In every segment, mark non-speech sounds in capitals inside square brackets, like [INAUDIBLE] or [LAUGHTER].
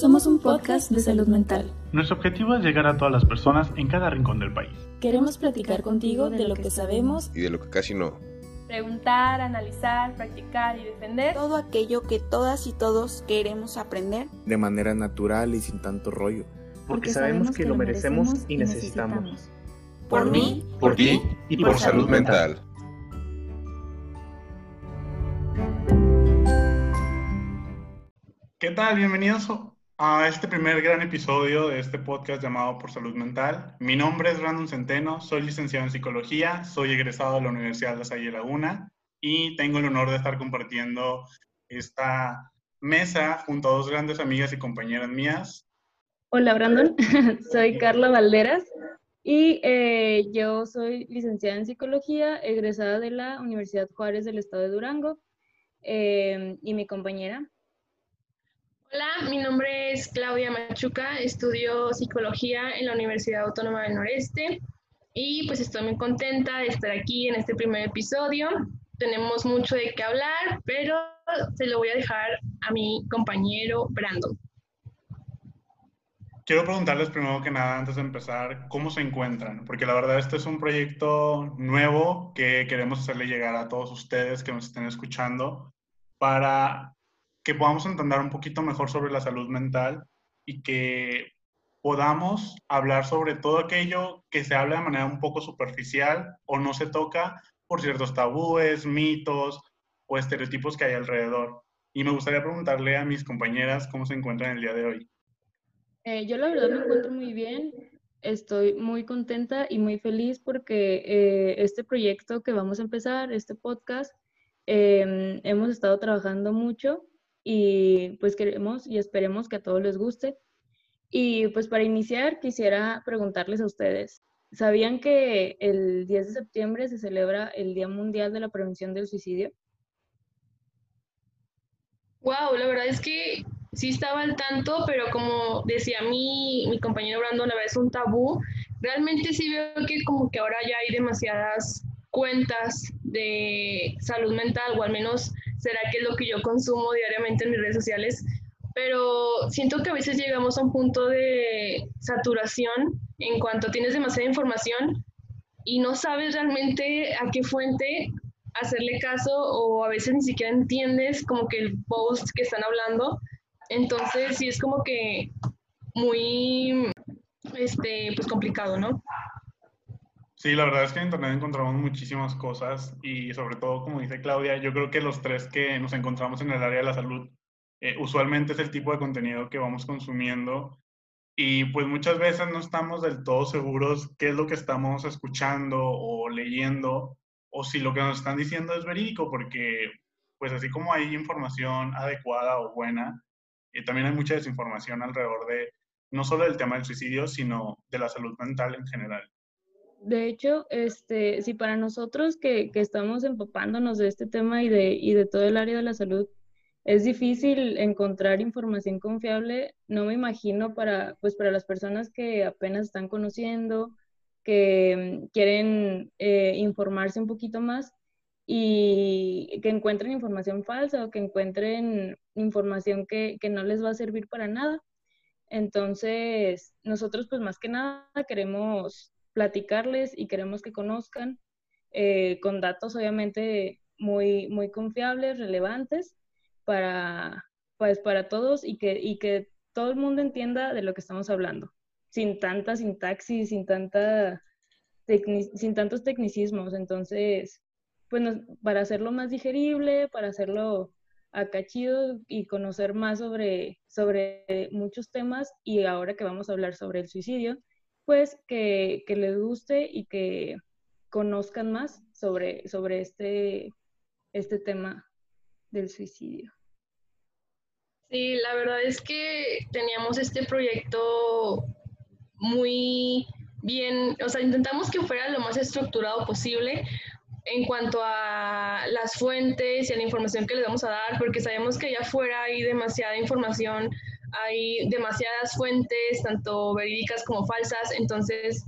Somos un podcast de salud mental. Nuestro objetivo es llegar a todas las personas en cada rincón del país. Queremos platicar contigo de lo que sabemos y de lo que casi no. Preguntar, analizar, practicar y defender todo aquello que todas y todos queremos aprender de manera natural y sin tanto rollo. Porque, sabemos, que, lo merecemos y necesitamos. Por mí, por ti y por salud mental. ¿Qué tal? Bienvenidos a este primer gran episodio de este podcast llamado Por Salud Mental. Mi nombre es Brandon Centeno, soy licenciado en psicología, soy egresado de la Universidad de Salle Laguna y tengo el honor de estar compartiendo esta mesa junto a dos grandes amigas y compañeras mías. Hola Brandon, [LAUGHS] soy Carla Valderas y eh, yo soy licenciada en psicología, egresada de la Universidad Juárez del Estado de Durango eh, y mi compañera Hola, mi nombre es Claudia Machuca, estudio psicología en la Universidad Autónoma del Noreste y pues estoy muy contenta de estar aquí en este primer episodio. Tenemos mucho de qué hablar, pero se lo voy a dejar a mi compañero Brandon. Quiero preguntarles primero que nada, antes de empezar, cómo se encuentran, porque la verdad este es un proyecto nuevo que queremos hacerle llegar a todos ustedes que nos estén escuchando para que podamos entender un poquito mejor sobre la salud mental y que podamos hablar sobre todo aquello que se habla de manera un poco superficial o no se toca por ciertos tabúes, mitos o estereotipos que hay alrededor. Y me gustaría preguntarle a mis compañeras cómo se encuentran el día de hoy. Eh, yo la verdad me encuentro muy bien, estoy muy contenta y muy feliz porque eh, este proyecto que vamos a empezar, este podcast, eh, hemos estado trabajando mucho y pues queremos y esperemos que a todos les guste. Y pues para iniciar quisiera preguntarles a ustedes, ¿sabían que el 10 de septiembre se celebra el Día Mundial de la Prevención del Suicidio? Wow, la verdad es que sí estaba al tanto, pero como decía mi, mi compañero Brandon, la verdad es un tabú. Realmente sí veo que como que ahora ya hay demasiadas cuentas de salud mental, o al menos será que es lo que yo consumo diariamente en mis redes sociales, pero siento que a veces llegamos a un punto de saturación en cuanto tienes demasiada información y no sabes realmente a qué fuente hacerle caso o a veces ni siquiera entiendes como que el post que están hablando. Entonces sí es como que muy este pues complicado, ¿no? Sí, la verdad es que en Internet encontramos muchísimas cosas y sobre todo, como dice Claudia, yo creo que los tres que nos encontramos en el área de la salud, eh, usualmente es el tipo de contenido que vamos consumiendo y pues muchas veces no estamos del todo seguros qué es lo que estamos escuchando o leyendo o si lo que nos están diciendo es verídico, porque pues así como hay información adecuada o buena, eh, también hay mucha desinformación alrededor de no solo del tema del suicidio, sino de la salud mental en general de hecho, este, si para nosotros que, que, estamos empapándonos de este tema y de, y de todo el área de la salud, es difícil encontrar información confiable, no me imagino para, pues para las personas que apenas están conociendo, que quieren eh, informarse un poquito más y que encuentren información falsa o que encuentren información que, que no les va a servir para nada. Entonces, nosotros pues más que nada queremos platicarles y queremos que conozcan eh, con datos obviamente muy, muy confiables, relevantes para, pues, para todos y que, y que todo el mundo entienda de lo que estamos hablando, sin tanta sintaxis, sin, tanta sin tantos tecnicismos. Entonces, pues para hacerlo más digerible, para hacerlo acachido y conocer más sobre, sobre muchos temas y ahora que vamos a hablar sobre el suicidio, pues que, les guste y que conozcan más sobre, sobre este, este tema del suicidio. Sí, la verdad es que teníamos este proyecto muy bien, o sea, intentamos que fuera lo más estructurado posible en cuanto a las fuentes y a la información que les vamos a dar, porque sabemos que allá afuera hay demasiada información hay demasiadas fuentes, tanto verídicas como falsas, entonces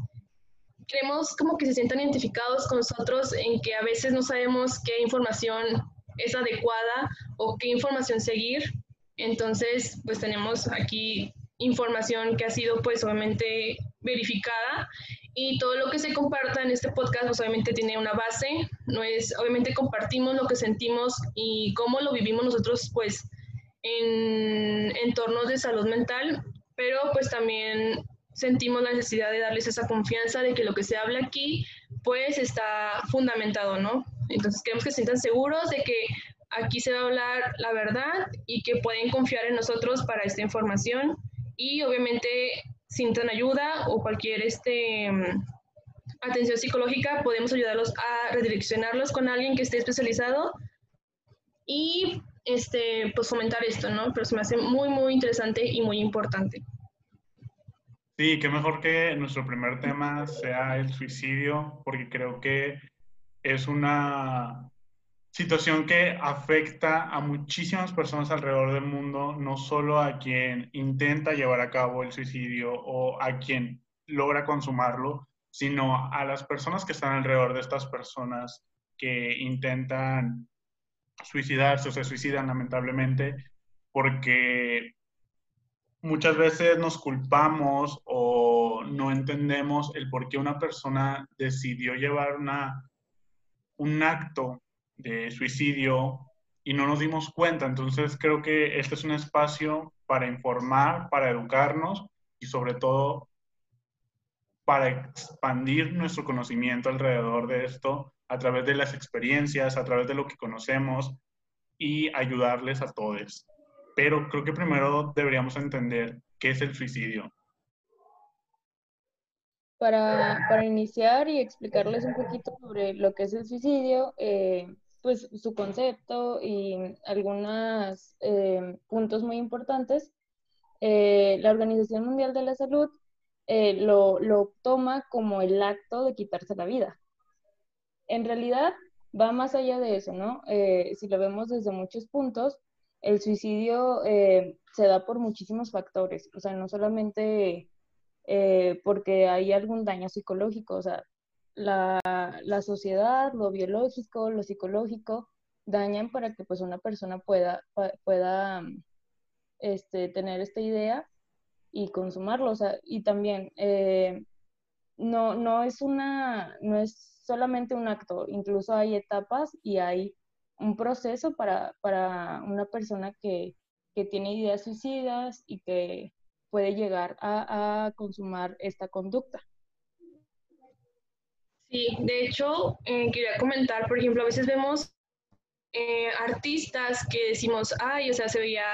queremos como que se sientan identificados con nosotros en que a veces no sabemos qué información es adecuada o qué información seguir. Entonces, pues tenemos aquí información que ha sido pues obviamente verificada y todo lo que se comparta en este podcast pues obviamente tiene una base, no es, obviamente compartimos lo que sentimos y cómo lo vivimos nosotros pues en entornos de salud mental, pero pues también sentimos la necesidad de darles esa confianza de que lo que se habla aquí pues está fundamentado, ¿no? Entonces queremos que se sientan seguros de que aquí se va a hablar la verdad y que pueden confiar en nosotros para esta información y obviamente sientan ayuda o cualquier este, atención psicológica, podemos ayudarlos a redireccionarlos con alguien que esté especializado y este, pues fomentar esto, ¿no? Pero se me hace muy, muy interesante y muy importante. Sí, qué mejor que nuestro primer tema sea el suicidio, porque creo que es una situación que afecta a muchísimas personas alrededor del mundo, no solo a quien intenta llevar a cabo el suicidio o a quien logra consumarlo, sino a las personas que están alrededor de estas personas que intentan suicidarse o se suicidan lamentablemente, porque muchas veces nos culpamos o no entendemos el por qué una persona decidió llevar una, un acto de suicidio y no nos dimos cuenta. Entonces creo que este es un espacio para informar, para educarnos y sobre todo para expandir nuestro conocimiento alrededor de esto a través de las experiencias, a través de lo que conocemos y ayudarles a todos. Pero creo que primero deberíamos entender qué es el suicidio. Para, para iniciar y explicarles un poquito sobre lo que es el suicidio, eh, pues su concepto y algunos eh, puntos muy importantes, eh, la Organización Mundial de la Salud lo, lo, toma como el acto de quitarse la vida. En realidad va más allá de eso, ¿no? si lo vemos desde muchos puntos, el suicidio se da por muchísimos factores, o sea, no solamente porque hay algún daño psicológico, o sea, la, la, sociedad, lo biológico, lo psicológico, dañan para que pues una persona pueda, pueda este, tener esta idea y consumarlo. O sea, y también eh, no, no, es una, no es solamente un acto, incluso hay etapas y hay un proceso para, para una persona que, que, tiene ideas suicidas y que puede llegar a, consumar esta conducta. Sí, de hecho, eh, quería comentar, por ejemplo, a veces vemos eh, artistas que decimos, ay, o sea, se veía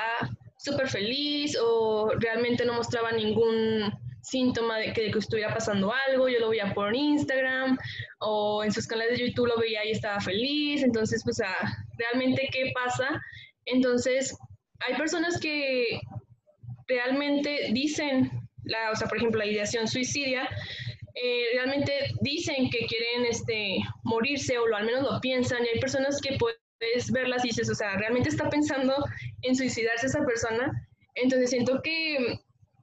súper feliz o realmente no mostraba ningún síntoma de que, que, estuviera pasando algo, yo lo veía por Instagram o en sus canales de YouTube lo veía y estaba feliz, entonces, pues, ah, realmente, ¿qué pasa? Entonces, hay personas que realmente dicen, la, o sea, por ejemplo, la ideación suicidia, eh, realmente dicen que quieren este, morirse o lo, al menos lo piensan y hay personas que puedes verlas y dices, o sea, realmente está pensando en suicidarse esa persona. Entonces siento que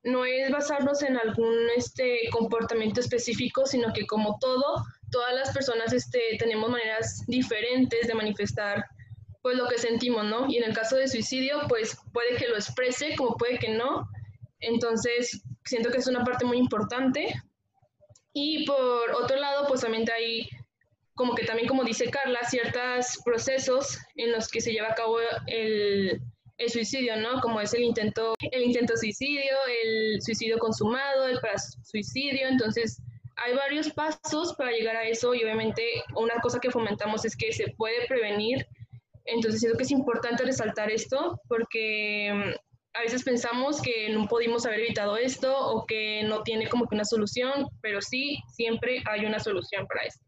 no es basarnos en algún este, comportamiento específico, sino que como todo, todas las personas este, tenemos maneras diferentes de manifestar pues lo que sentimos, ¿no? Y en el caso de suicidio, pues puede que lo exprese, como puede que no. Entonces, siento que es una parte muy importante y por otro lado, pues también hay, como que también como dice Carla, ciertos procesos en los que se lleva a cabo el, el suicidio, ¿no? Como es el intento, el intento suicidio, el suicidio consumado, el suicidio, entonces hay varios pasos para llegar a eso y obviamente una cosa que fomentamos es que se puede prevenir, entonces siento que es importante resaltar esto porque a veces pensamos que no pudimos haber evitado esto o que no tiene como que una solución, pero sí, siempre hay una solución para esto.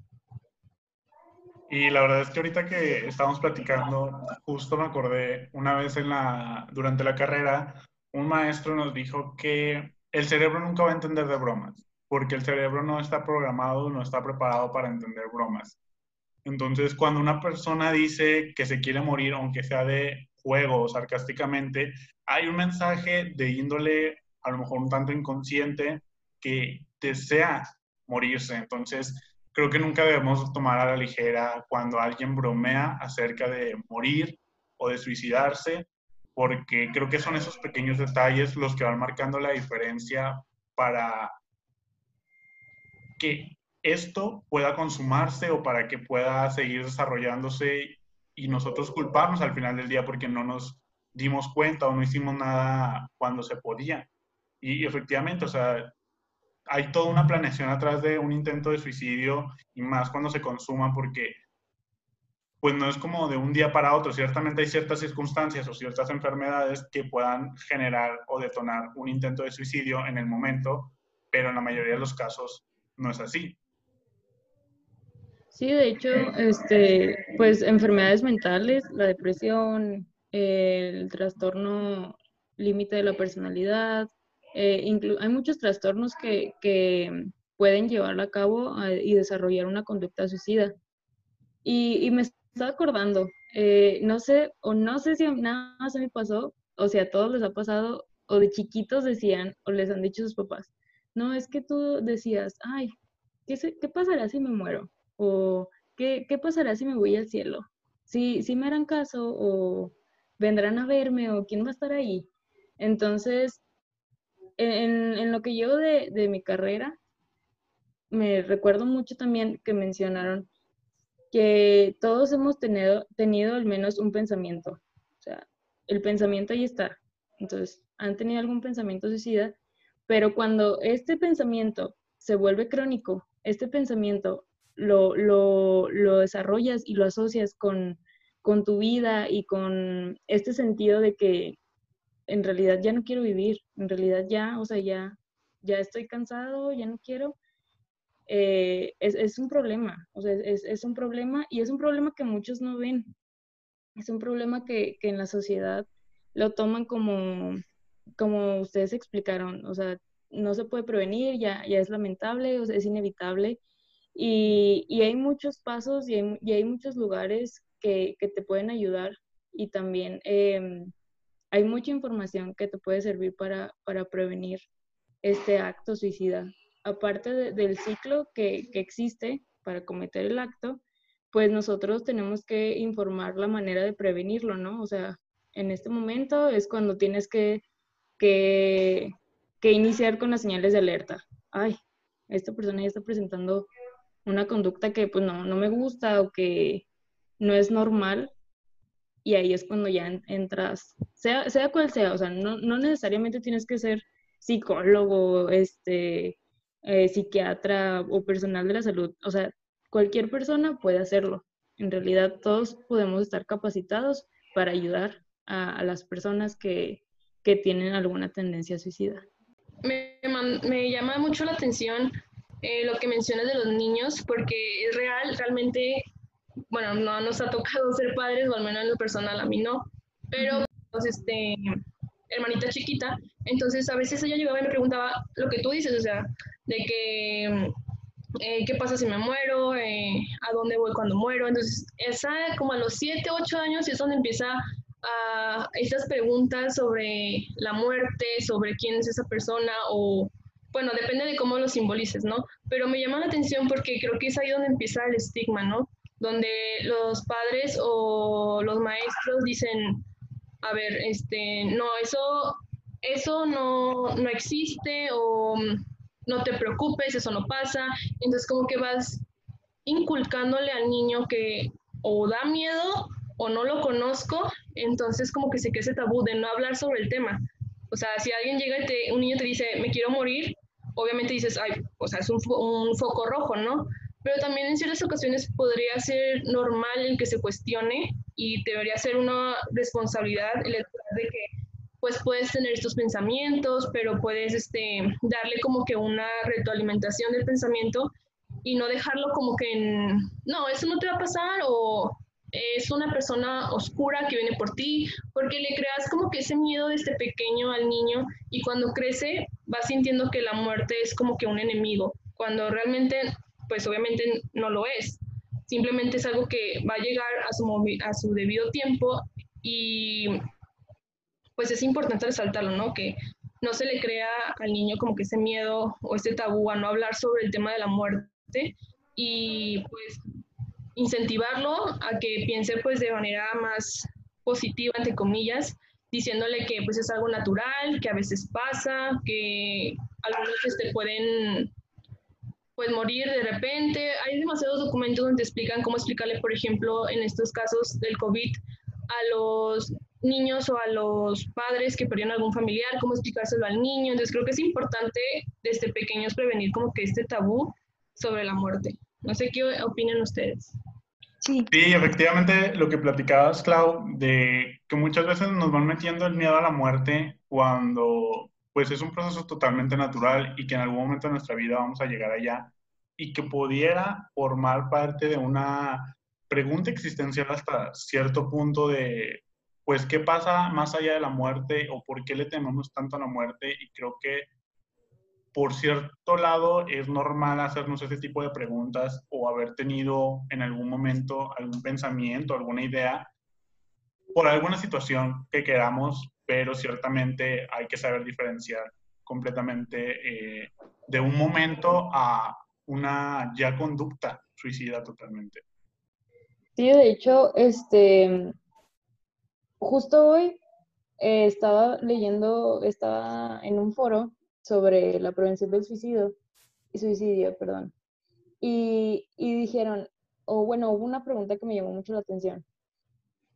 Y la verdad es que ahorita que estábamos platicando, justo me acordé una vez en la, durante la carrera, un maestro nos dijo que el cerebro nunca va a entender de bromas, porque el cerebro no está programado, no está preparado para entender bromas. Entonces, cuando una persona dice que se quiere morir, aunque sea de juego sarcásticamente, hay un mensaje de índole a lo mejor un tanto inconsciente que desea morirse. Entonces, creo que nunca debemos tomar a la ligera cuando alguien bromea acerca de morir o de suicidarse, porque creo que son esos pequeños detalles los que van marcando la diferencia para que esto pueda consumarse o para que pueda seguir desarrollándose y nosotros culparnos al final del día porque no nos dimos cuenta o no hicimos nada cuando se podía. Y, efectivamente, o sea, hay toda una planeación atrás de un intento de suicidio y más cuando se consuma porque pues no es como de un día para otro. Ciertamente hay ciertas circunstancias o ciertas enfermedades que puedan generar o detonar un intento de suicidio en el momento, pero en la mayoría de los casos no es así. Sí, de hecho, este, pues enfermedades mentales, la depresión, el trastorno límite de la personalidad, eh, hay muchos trastornos que, que, pueden llevar a cabo y desarrollar una conducta suicida. Y, y me estaba acordando, eh, no sé, o no sé si nada más a mí pasó, o si a todos les ha pasado, o de chiquitos decían, o les han dicho sus papás, no, es que tú decías, ay, ¿qué, qué pasará si me muero? O ¿qué, ¿qué, pasará si me voy al cielo? Si, si me harán caso, o vendrán a verme, o quién va a estar ahí. Entonces, en, lo que llevo de, de mi carrera, me recuerdo mucho también que mencionaron que todos hemos tenido, tenido al menos un pensamiento. O sea, el pensamiento ahí está. Entonces, han tenido algún pensamiento suicida, pero cuando este pensamiento se vuelve crónico, este pensamiento lo, lo, lo desarrollas y lo asocias con, con tu vida y con este sentido de que en realidad ya no quiero vivir, en realidad ya, o sea, ya, ya estoy cansado, ya no quiero, eh, es, es, un problema, o sea, es, es, un problema y es un problema que muchos no ven. Es un problema que, que en la sociedad lo toman como, como ustedes explicaron, o sea, no se puede prevenir, ya, ya es lamentable, o sea, es inevitable. Y, y, hay muchos pasos y hay, y hay muchos lugares que, que, te pueden ayudar y también eh, hay mucha información que te puede servir para, para prevenir este acto suicida aparte del ciclo que, existe para cometer el acto, pues nosotros tenemos que informar la manera de prevenirlo, ¿no? O sea, en este momento es cuando tienes que, que, iniciar con las señales de alerta. Ay, esta persona ya está presentando una conducta que pues no, no me gusta o que no es normal. Y ahí es cuando ya entras, sea, sea cual sea, o sea, no, no necesariamente tienes que ser psicólogo, este, eh, psiquiatra o personal de la salud. O sea, cualquier persona puede hacerlo. En realidad todos podemos estar capacitados para ayudar a, las personas que, que, tienen alguna tendencia suicida. Me, me llama mucho la atención eh, lo que mencionas de los niños, porque es real, realmente, bueno, no nos ha tocado ser padres, o al menos en lo personal a mí no, pero pues, este, hermanita chiquita, entonces a veces ella llegaba y me preguntaba lo que tú dices, o sea, de que, eh, ¿qué pasa si me muero? Eh, ¿A dónde voy cuando muero? Entonces, esa como a los 7, 8 años es donde empieza a estas preguntas sobre la muerte, sobre quién es esa persona o, bueno, depende de cómo lo simbolices, ¿no? Pero me llama la atención porque creo que es ahí donde empieza el estigma, ¿no? Donde los padres o los maestros dicen, a ver, este, no, eso, eso no, no existe o no te preocupes, eso no pasa. Entonces como que vas inculcándole al niño que o da miedo o no lo conozco, entonces como que se queda ese tabú de no hablar sobre el tema. O sea, si alguien llega y te, un niño te dice, me quiero morir, obviamente dices, ay, o sea, es un foco rojo, ¿no? Pero también en ciertas ocasiones podría ser normal el que se cuestione y debería ser una responsabilidad el de que pues puedes tener estos pensamientos, pero puedes este, darle como que una retroalimentación del pensamiento y no dejarlo como que en, no, eso no te va a pasar o es una persona oscura que viene por ti, porque le creas como que ese miedo desde pequeño al niño y cuando crece va sintiendo que la muerte es como que un enemigo, cuando realmente, pues obviamente no lo es. Simplemente es algo que va a llegar a su, a su debido tiempo y pues es importante resaltarlo, ¿no? Que no se le crea al niño como que ese miedo o ese tabú a no hablar sobre el tema de la muerte y pues incentivarlo a que piense pues de manera más positiva, entre comillas, diciéndole que pues es algo natural, que a veces pasa, que algunos este, pueden pues morir de repente. Hay demasiados documentos donde explican cómo explicarle, por ejemplo, en estos casos del COVID a los niños o a los padres que perdieron algún familiar, cómo explicárselo al niño. Entonces creo que es importante desde pequeños prevenir como que este tabú sobre la muerte. No sé qué opinan ustedes. Sí. sí, efectivamente lo que platicabas, Clau, de que muchas veces nos van metiendo el miedo a la muerte cuando pues es un proceso totalmente natural y que en algún momento de nuestra vida vamos a llegar allá y que pudiera formar parte de una pregunta existencial hasta cierto punto de, pues, ¿qué pasa más allá de la muerte o por qué le tememos tanto a la muerte? Y creo que por cierto lado, es normal hacernos ese tipo de preguntas o haber tenido en algún momento algún pensamiento, alguna idea por alguna situación que queramos, pero ciertamente hay que saber diferenciar completamente eh, de un momento a una ya conducta suicida totalmente. Sí, de hecho, este, justo hoy eh, estaba leyendo, estaba en un foro sobre la prevención del suicidio, suicidio, perdón. Y, dijeron, o bueno, hubo una pregunta que me llamó mucho la atención.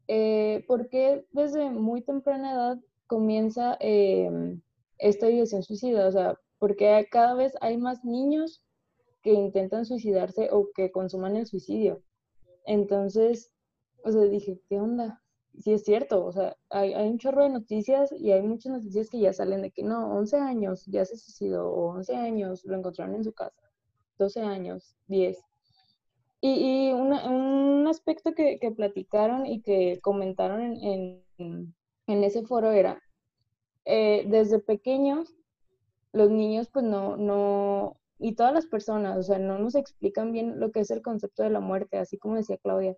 Eh, ¿Por qué desde muy temprana edad comienza em, esta ideación suicida? O sea, porque cada vez hay más niños que intentan suicidarse o que consuman el suicidio. Entonces, o sea, dije, ¿qué onda? sí es cierto, o sea, hay, hay, un chorro de noticias y hay muchas noticias que ya salen de que no, 11 años ya se suicidó, o 11 años lo encontraron en su casa, 12 años, 10. Y, y un aspecto que, platicaron y que comentaron en, en, en ese foro era, eh, desde pequeños, los niños pues no, no, y todas las personas, o sea, no nos explican bien lo que es el concepto de la muerte, así como decía Claudia.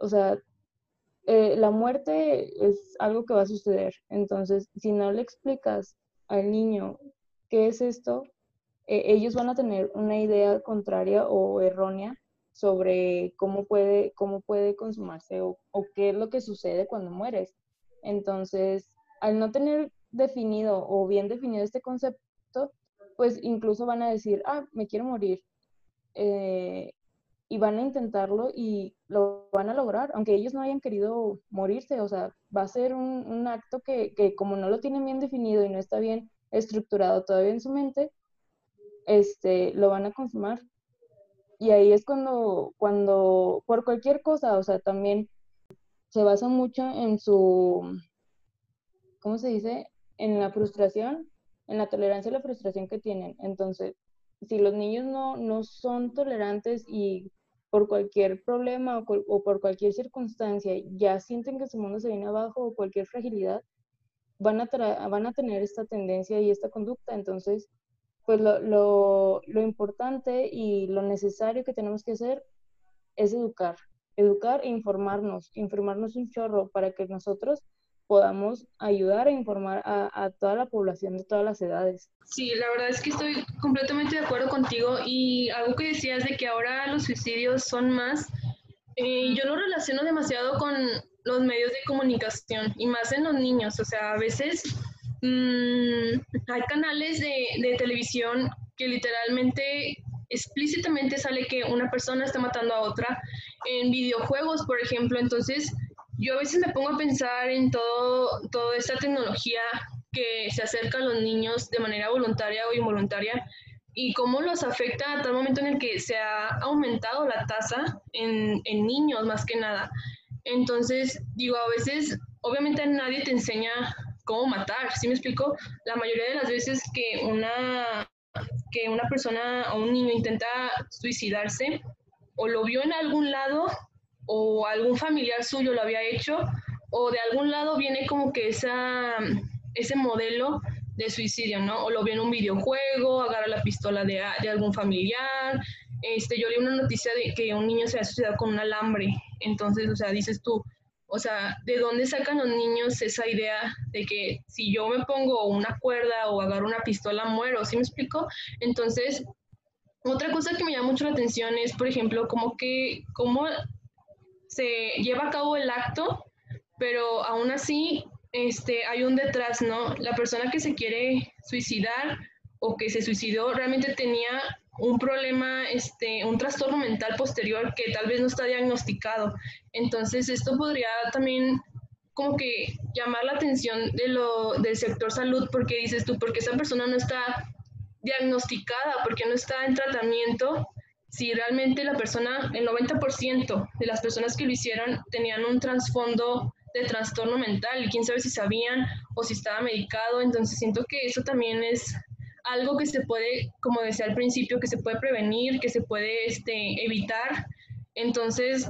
O sea, eh, la muerte es algo que va a suceder. Entonces, si no le explicas al niño qué es esto, eh, ellos van a tener una idea contraria o errónea sobre cómo puede, cómo puede consumarse o, qué es lo que sucede cuando mueres. Entonces, al no tener definido o bien definido este concepto, pues incluso van a decir, ah, me quiero morir. Eh, y van a intentarlo y lo van a lograr, aunque ellos no hayan querido morirse, o sea, va a ser un, un acto que, que, como no lo tienen bien definido y no está bien estructurado todavía en su mente, este, lo van a consumar. Y ahí es cuando, cuando, por cualquier cosa, o sea, también se basa mucho en su, ¿cómo se dice? En la frustración, en la tolerancia a la frustración que tienen. Entonces, si los niños no, no son tolerantes y por cualquier problema o, por cualquier circunstancia ya sienten que su mundo se viene abajo o cualquier fragilidad, van a, van a tener esta tendencia y esta conducta. Entonces, pues lo, lo, lo, importante y lo necesario que tenemos que hacer es educar, educar e informarnos, informarnos un chorro para que nosotros podamos ayudar a informar a, toda la población de todas las edades. Sí, la verdad es que estoy completamente de acuerdo contigo y algo que decías de que ahora los suicidios son más, eh, yo lo relaciono demasiado con los medios de comunicación y más en los niños, o sea, a veces mm, hay canales de, de televisión que literalmente explícitamente sale que una persona está matando a otra en videojuegos, por ejemplo, entonces yo a veces me pongo a pensar en todo, toda esta tecnología que se acerca a los niños de manera voluntaria o involuntaria y cómo los afecta a tal momento en el que se ha aumentado la tasa en, en niños más que nada. Entonces, digo, a veces, obviamente nadie te enseña cómo matar, ¿sí me explico? La mayoría de las veces que una, que una persona o un niño intenta suicidarse, o lo vio en algún lado o algún familiar suyo lo había hecho, o de algún lado viene como que esa, ese modelo de suicidio, ¿no? O lo ve en un videojuego, agarra la pistola de, de algún familiar. Este, yo leí una noticia de que un niño se ha suicidado con un alambre. Entonces, o sea, dices tú, o sea, ¿de dónde sacan los niños esa idea de que si yo me pongo una cuerda o agarro una pistola muero? ¿Sí me explico? Entonces, otra cosa que me llama mucho la atención es, por ejemplo, como que, cómo se lleva a cabo el acto, pero aún así este, hay un detrás, ¿no? La persona que se quiere suicidar o que se suicidó realmente tenía un problema, este, un trastorno mental posterior que tal vez no está diagnosticado. Entonces, esto podría también como que llamar la atención de lo, del sector salud, porque dices tú, porque esa persona no está diagnosticada, porque no está en tratamiento, si realmente la persona, el 90% de las personas que lo hicieron tenían un trasfondo de trastorno mental y quién sabe si sabían o si estaba medicado, entonces siento que eso también es algo que se puede, como decía al principio, que se puede prevenir, que se puede este, evitar. Entonces,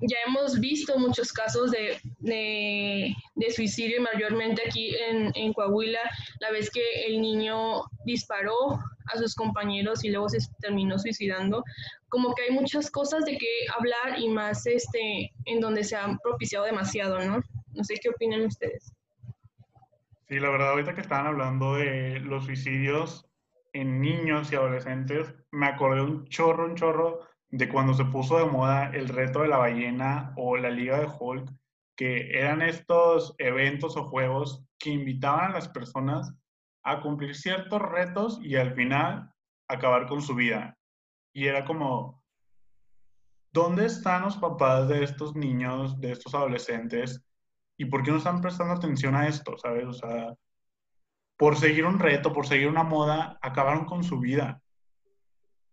ya hemos visto muchos casos de, de, de suicidio, mayormente aquí en, en, Coahuila, la vez que el niño disparó a sus compañeros y luego se terminó suicidando. Como que hay muchas cosas de que hablar y más este, en donde se han propiciado demasiado, ¿no? No sé qué opinan ustedes. Sí, la verdad, ahorita que estaban hablando de los suicidios en niños y adolescentes, me acordé un chorro, un chorro de cuando se puso de moda el reto de la ballena o la liga de Hulk, que eran estos eventos o juegos que invitaban a las personas a cumplir ciertos retos y al final acabar con su vida. Y era como, ¿dónde están los papás de estos niños, de estos adolescentes ¿Y por qué no están prestando atención a esto? ¿Sabes? O sea, por seguir un reto, por seguir una moda, acabaron con su vida.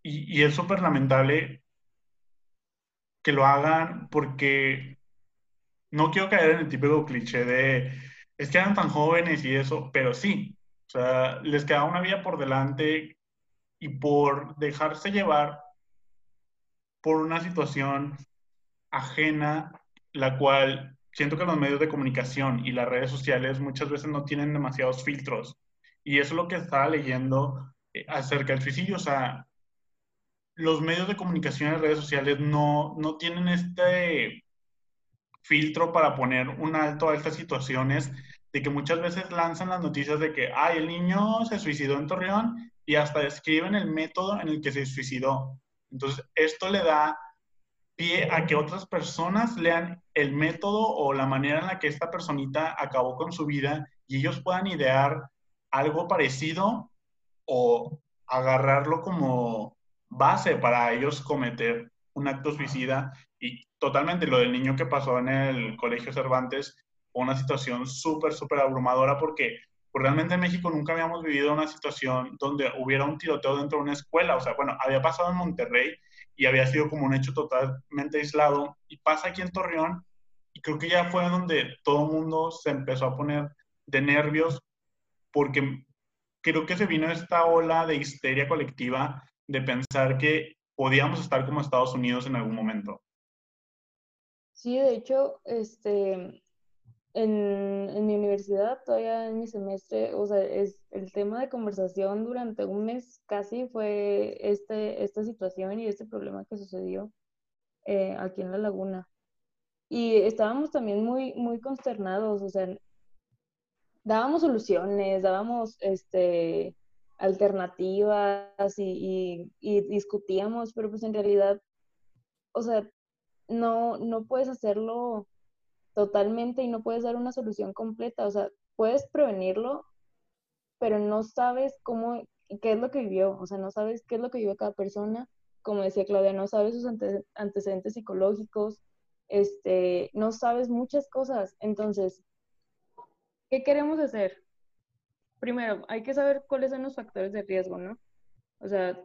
Y, y es súper lamentable que lo hagan porque no quiero caer en el típico cliché de es que eran tan jóvenes y eso, pero sí, o sea, les queda una vida por delante y por dejarse llevar por una situación ajena, la cual siento que los medios de comunicación y las redes sociales muchas veces no tienen demasiados filtros. Y eso es lo que estaba leyendo eh, acerca del suicidio. O sea, los medios de comunicación y las redes sociales no, no tienen este filtro para poner un alto a estas situaciones de que muchas veces lanzan las noticias de que, ay, el niño se suicidó en Torreón y hasta describen el método en el que se suicidó. Entonces, esto le da pie a que otras personas lean el método o la manera en la que esta personita acabó con su vida y ellos puedan idear algo parecido o agarrarlo como base para ellos cometer un acto suicida y totalmente lo del niño que pasó en el Colegio Cervantes fue una situación súper, súper abrumadora porque pues, realmente en México nunca habíamos vivido una situación donde hubiera un tiroteo dentro de una escuela. O sea, bueno, había pasado en Monterrey, y había sido como un hecho totalmente aislado. Y pasa aquí en Torreón y creo que ya fue donde todo el mundo se empezó a poner de nervios porque creo que se vino esta ola de histeria colectiva de pensar que podíamos estar como Estados Unidos en algún momento. Sí, de hecho, este, en, en, mi universidad, todavía en mi semestre, o sea, es el tema de conversación durante un mes casi fue este, esta situación y este problema que sucedió eh, aquí en la laguna. Y estábamos también muy, muy consternados, o sea, dábamos soluciones, dábamos este, alternativas y, y, y discutíamos, pero pues en realidad, o sea, no, no puedes hacerlo totalmente y no puedes dar una solución completa. O sea, puedes prevenirlo, pero no sabes cómo, qué es lo que vivió. O sea, no sabes qué es lo que vivió cada persona. Como decía Claudia, no sabes sus antecedentes psicológicos, este, no sabes muchas cosas. Entonces, ¿qué queremos hacer? Primero, hay que saber cuáles son los factores de riesgo, ¿no? O sea,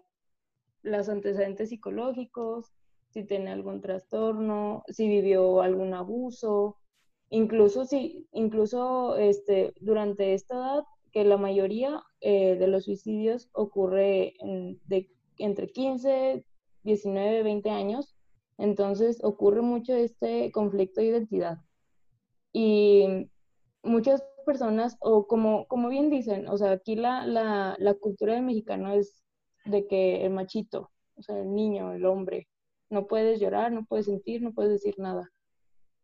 los antecedentes psicológicos, si tiene algún trastorno, si vivió algún abuso, incluso si, incluso este, durante esta edad, que la mayoría eh, de los suicidios ocurre entre 15, 19, 20 años, entonces ocurre mucho este conflicto de identidad. Y muchas personas, o como, como bien dicen, o sea, aquí la, la, la cultura del mexicano es de que el machito, o sea, el niño, el hombre, no puedes llorar, no puedes sentir, no puedes decir nada.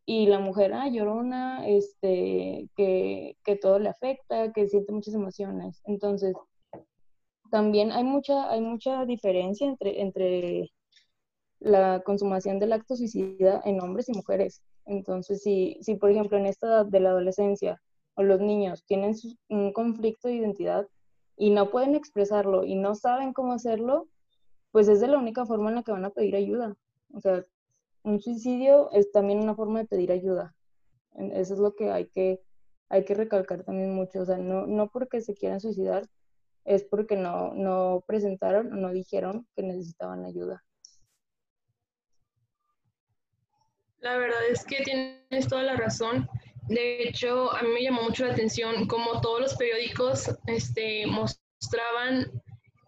Y la mujer, ah, llorona, este, que, que todo le afecta, que siente muchas emociones. Entonces, también hay mucha, hay mucha diferencia entre, entre la consumación del acto suicida en hombres y mujeres. Entonces, si, si por ejemplo en esta edad de la adolescencia o los niños tienen un conflicto de identidad y no pueden expresarlo y no saben cómo hacerlo, pues es de la única forma en la que van a pedir ayuda. O sea, un suicidio es también una forma de pedir ayuda. Eso es lo que hay que, hay que recalcar también mucho. O sea, no, no porque se quieran suicidar, es porque no, no presentaron o no dijeron que necesitaban ayuda. La verdad es que tienes toda la razón. De hecho, a mí me llamó mucho la atención cómo todos los periódicos este, mostraban,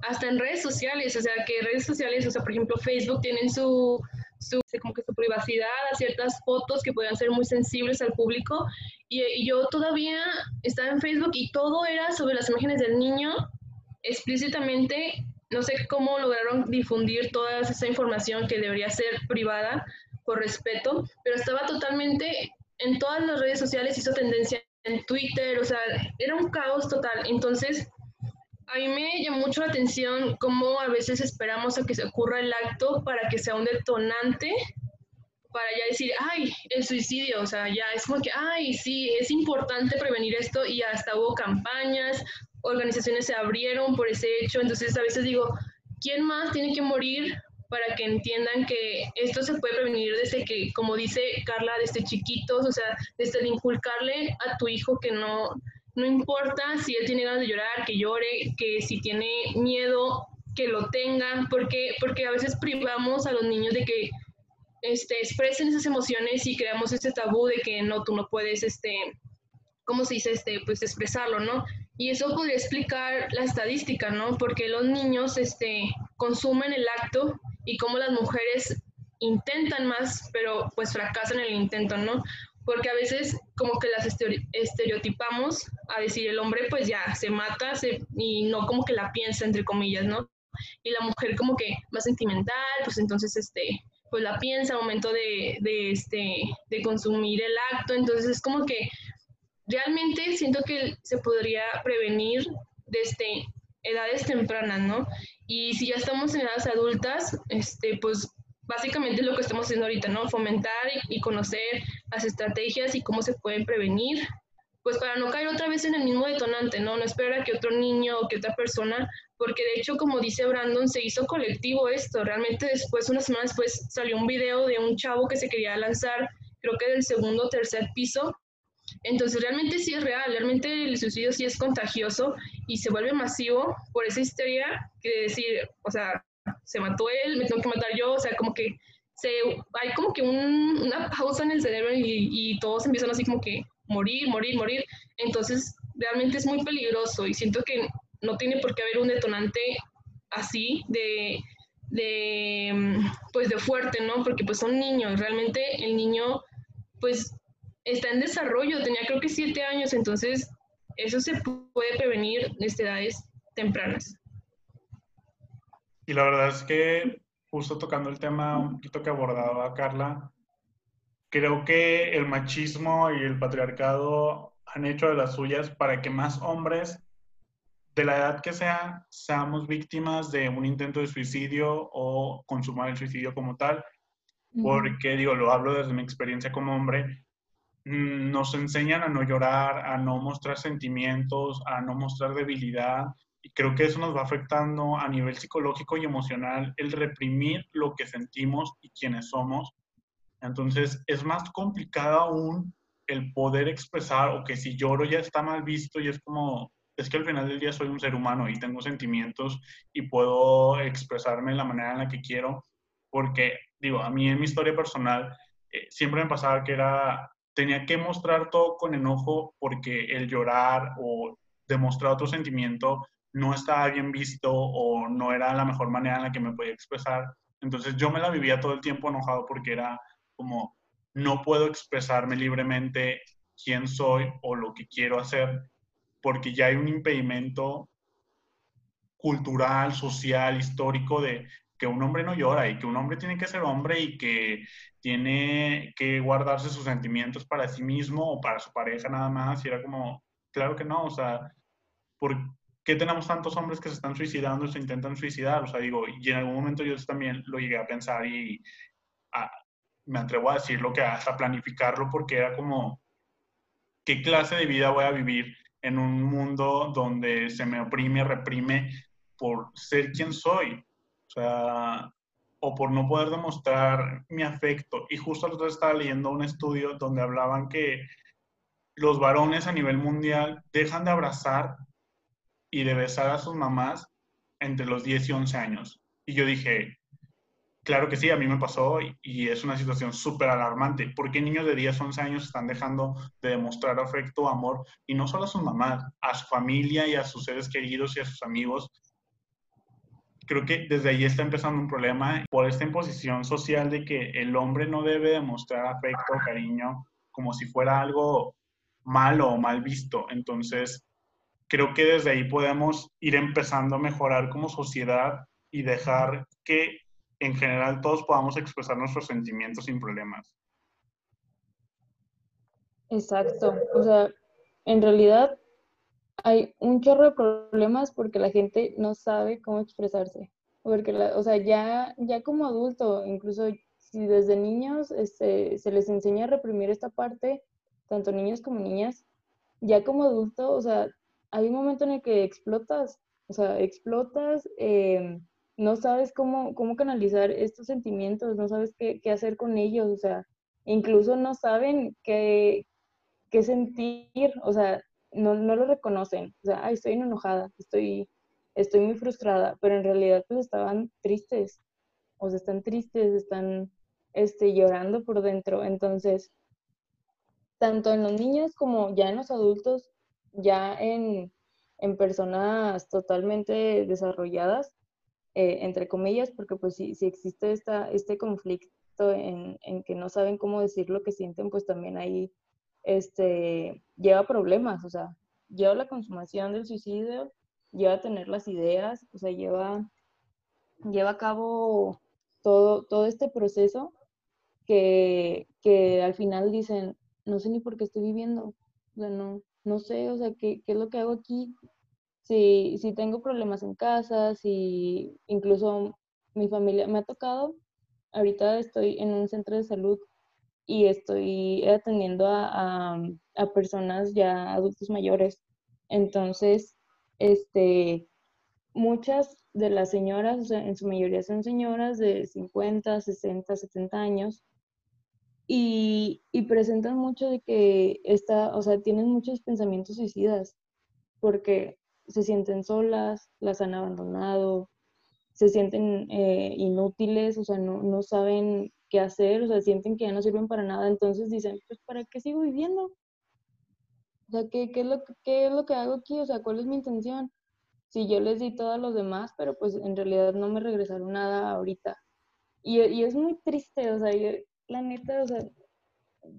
hasta en redes sociales, o sea, que redes sociales, o sea, por ejemplo, Facebook tienen su, su, como que su privacidad a ciertas fotos que podían ser muy sensibles al público. Y, y, yo todavía estaba en Facebook y todo era sobre las imágenes del niño explícitamente. No sé cómo lograron difundir toda esa información que debería ser privada por respeto, pero estaba totalmente en todas las redes sociales, hizo tendencia en Twitter, o sea, era un caos total. Entonces, a mí me llamó mucho la atención cómo a veces esperamos a que se ocurra el acto para que sea un detonante, para ya decir, ay, el suicidio, o sea, ya es como que, ay, sí, es importante prevenir esto y hasta hubo campañas, organizaciones se abrieron por ese hecho, entonces a veces digo, ¿quién más tiene que morir para que entiendan que esto se puede prevenir desde que, como dice Carla, desde chiquitos, o sea, desde inculcarle a tu hijo que no, no importa si él tiene ganas de llorar, que llore, que si tiene miedo, que lo tenga, porque, porque a veces privamos a los niños de que este, expresen esas emociones y creamos ese tabú de que no, tú no puedes, este, ¿cómo se dice? Este, pues expresarlo, ¿no? Y eso podría explicar la estadística, ¿no? Porque los niños este, consumen el acto y cómo las mujeres intentan más, pero pues fracasan en el intento, ¿no? Porque a veces como que las estereotipamos a decir el hombre pues ya se mata y no como que la piensa, entre comillas, ¿no? Y la mujer como que más sentimental, pues entonces este, pues la piensa momento de, de, este, de consumir el acto, entonces es como que realmente siento que se podría prevenir desde edades tempranas, ¿no? Y si ya estamos en edades adultas, este, pues básicamente es lo que estamos haciendo ahorita, ¿no? Fomentar y, conocer las estrategias y cómo se pueden prevenir, pues para no caer otra vez en el mismo detonante, ¿no? No esperar a que otro niño o que otra persona, porque de hecho, como dice Brandon, se hizo colectivo esto. Realmente después, unas semanas después, salió un video de un chavo que se quería lanzar, creo que del segundo o tercer piso, entonces, realmente sí es real, realmente el suicidio sí es contagioso y se vuelve masivo por esa historia que decir, o sea, se mató él, me tengo que matar yo, o sea, como que hay como que una pausa en el cerebro y, y, todos empiezan así como que morir, morir, morir. Entonces, realmente es muy peligroso y siento que no tiene por qué haber un detonante así de, de, pues de fuerte, ¿no? Porque pues son niños, realmente el niño, pues está en desarrollo, tenía creo que siete años, entonces eso se puede prevenir desde edades tempranas. Y la verdad es que, justo tocando el tema un poquito que abordaba Carla, creo que el machismo y el patriarcado han hecho de las suyas para que más hombres, de la edad que sea, seamos víctimas de un intento de suicidio o consumar el suicidio como tal. Porque, digo, lo hablo desde mi experiencia como hombre, Mm, nos enseñan a no llorar, a no mostrar sentimientos, a no mostrar debilidad. Y creo que eso nos va afectando a nivel psicológico y emocional el reprimir lo que sentimos y quienes somos. Entonces es más complicado aún el poder expresar o que si lloro ya está mal visto y es como, es que al final del día soy un ser humano y tengo sentimientos y puedo expresarme de la manera en la que quiero. Porque, digo, a mí en mi historia personal eh, siempre me pasaba que era tenía que mostrar todo con enojo porque el llorar o demostrar otro sentimiento no estaba bien visto o no era la mejor manera en la que me podía expresar. Entonces yo me la vivía todo el tiempo enojado porque era como, no puedo expresarme libremente quién soy o lo que quiero hacer porque ya hay un impedimento cultural, social, histórico de que un hombre no llora y que un hombre tiene que ser hombre y que tiene que guardarse sus sentimientos para sí mismo o para su pareja nada más. Y era como, claro que no, o sea, ¿por qué tenemos tantos hombres que se están suicidando y se intentan suicidar? O sea, digo, y en algún momento yo también lo llegué a pensar y me atrevo a decirlo que hasta planificarlo porque era como, ¿qué clase de vida voy a vivir en un mundo donde se me oprime, reprime por ser quien soy? O sea, o por no poder demostrar mi afecto. Y justo el otro estaba leyendo un estudio donde hablaban que los varones a nivel mundial dejan de abrazar y de besar a sus mamás entre los 10 y 11 años. Y yo dije, claro que sí, a mí me pasó y, es una situación súper alarmante. ¿Por qué niños de 10, 11 años están dejando de demostrar afecto, amor, y no solo a sus mamás, a su familia y a sus seres queridos y a sus amigos? Creo que desde ahí está empezando un problema por esta imposición social de que el hombre no debe demostrar afecto cariño como si fuera algo malo o mal visto. Entonces, creo que desde ahí podemos ir empezando a mejorar como sociedad y dejar que en general todos podamos expresar nuestros sentimientos sin problemas. Exacto. O sea, en realidad hay un chorro de problemas porque la gente no sabe cómo expresarse. Porque, o sea, ya, ya como adulto, incluso si desde niños este, se les enseña a reprimir esta parte, tanto niños como niñas, ya como adulto, o sea, hay un momento en el que explotas, o sea, explotas, em, no sabes cómo, cómo canalizar estos sentimientos, no sabes qué, qué hacer con ellos, o sea, incluso no saben qué, qué sentir, o sea, no, no, lo reconocen, o sea, estoy enojada, estoy, estoy muy frustrada, pero en realidad pues estaban tristes, o sea, están tristes, están este, llorando por dentro, entonces, tanto en los niños como ya en los adultos, ya en, personas totalmente desarrolladas, eh, entre comillas, porque pues si, si existe esta, este conflicto en, en, que no saben cómo decir lo que sienten, pues también ahí este, lleva problemas, o sea, lleva la consumación del suicidio, lleva a tener las ideas, o sea, lleva, lleva a cabo todo, todo este proceso que, que al final dicen, no sé ni por qué estoy viviendo, o sea, no, no sé, o sea, ¿qué, qué es lo que hago aquí? Si, si tengo problemas en casa, si incluso mi familia me ha tocado, ahorita estoy en un centro de salud y estoy atendiendo a, a, personas ya adultos mayores. Entonces, este, muchas de las señoras, en su mayoría son señoras de 50, 60, 70 años, y, y, presentan mucho de que está, o sea, tienen muchos pensamientos suicidas, porque se sienten solas, las han abandonado, se sienten eh, inútiles, o sea, no, no saben qué hacer, o sea, sienten que ya no sirven para nada, entonces dicen, pues, ¿para qué sigo viviendo? O sea, ¿qué, qué, es lo, ¿qué es lo que hago aquí? O sea, ¿cuál es mi intención? Si yo les di todo a los demás, pero pues en realidad no me regresaron nada ahorita. Y, y es muy triste, o sea, yo, la neta, o sea,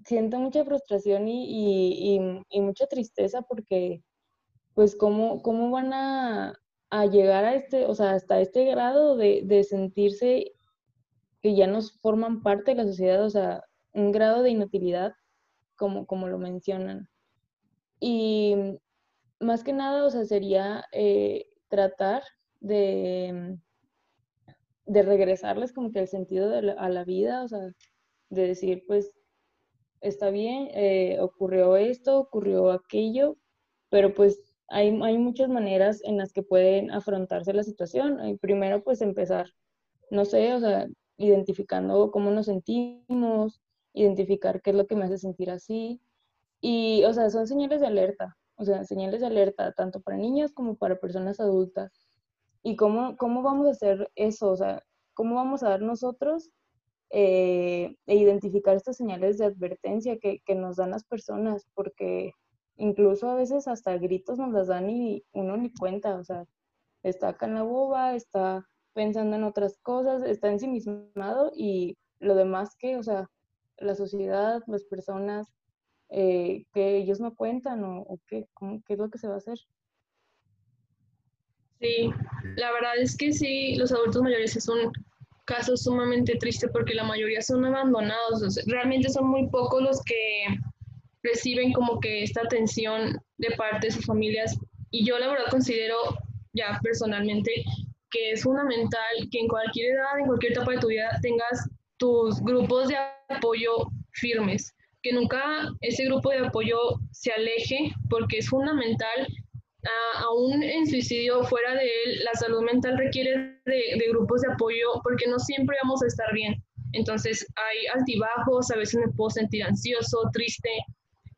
siento mucha frustración y, y, y, mucha tristeza porque, pues, ¿cómo, cómo van a, a, llegar a este, o sea, hasta este grado de, de sentirse que ya nos forman parte de la sociedad, o sea, un grado de inutilidad, como, como lo mencionan. Y más que nada, o sea, sería eh, tratar de, de regresarles como que el sentido de a la vida, o sea, de decir, pues, está bien, eh, ocurrió esto, ocurrió aquello, pero pues hay, hay muchas maneras en las que pueden afrontarse la situación. Y primero, pues empezar, no sé, o sea, identificando cómo nos sentimos, identificar qué es lo que me hace sentir así. Y, o sea, son señales de alerta, o sea, señales de alerta tanto para niños como para personas adultas. ¿Y cómo, cómo vamos a hacer eso? O sea, ¿cómo vamos a dar nosotros eh, e identificar estas señales de advertencia que, nos dan las personas? Porque incluso a veces hasta gritos nos las dan y uno ni cuenta, o sea, está acá en la boba, está pensando en otras cosas, está ensimismado y lo demás que, o sea, la sociedad, las personas, eh, que ellos no cuentan o, qué, qué es lo que se va a hacer. Sí, la verdad es que sí, los adultos mayores es un caso sumamente triste porque la mayoría son abandonados, realmente son muy pocos los que reciben como que esta atención de parte de sus familias. Y yo la verdad considero ya personalmente que es fundamental que en cualquier edad, en cualquier etapa de tu vida, tengas tus grupos de apoyo firmes, que nunca ese grupo de apoyo se aleje, porque es fundamental, aún en suicidio fuera de él, la salud mental requiere de, de grupos de apoyo porque no siempre vamos a estar bien. Entonces hay altibajos, a veces me puedo sentir ansioso, triste,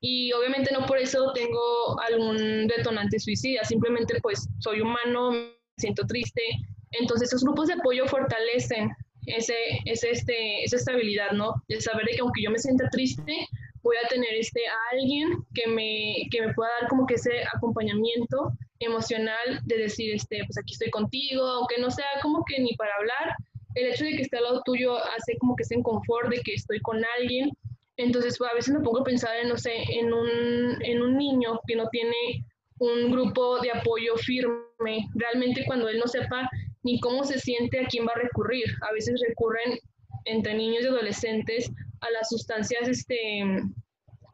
y obviamente no por eso tengo algún detonante suicida, simplemente pues soy humano, me siento triste. Entonces esos grupos de apoyo fortalecen ese, ese, este, esa estabilidad, ¿no? De saber que aunque yo me sienta triste, voy a tener este, a alguien que me, que me pueda dar como que ese acompañamiento emocional de decir, este, pues aquí estoy contigo, aunque no sea como que ni para hablar, el hecho de que esté al lado tuyo hace como que esté en confort de que estoy con alguien entonces, pues, a veces me pongo a pensar en, no sé, en un, en un niño que no tiene un grupo de apoyo firme. Realmente cuando él no sepa ni cómo se siente, a quién va a recurrir. A veces recurren entre niños y adolescentes a las sustancias este,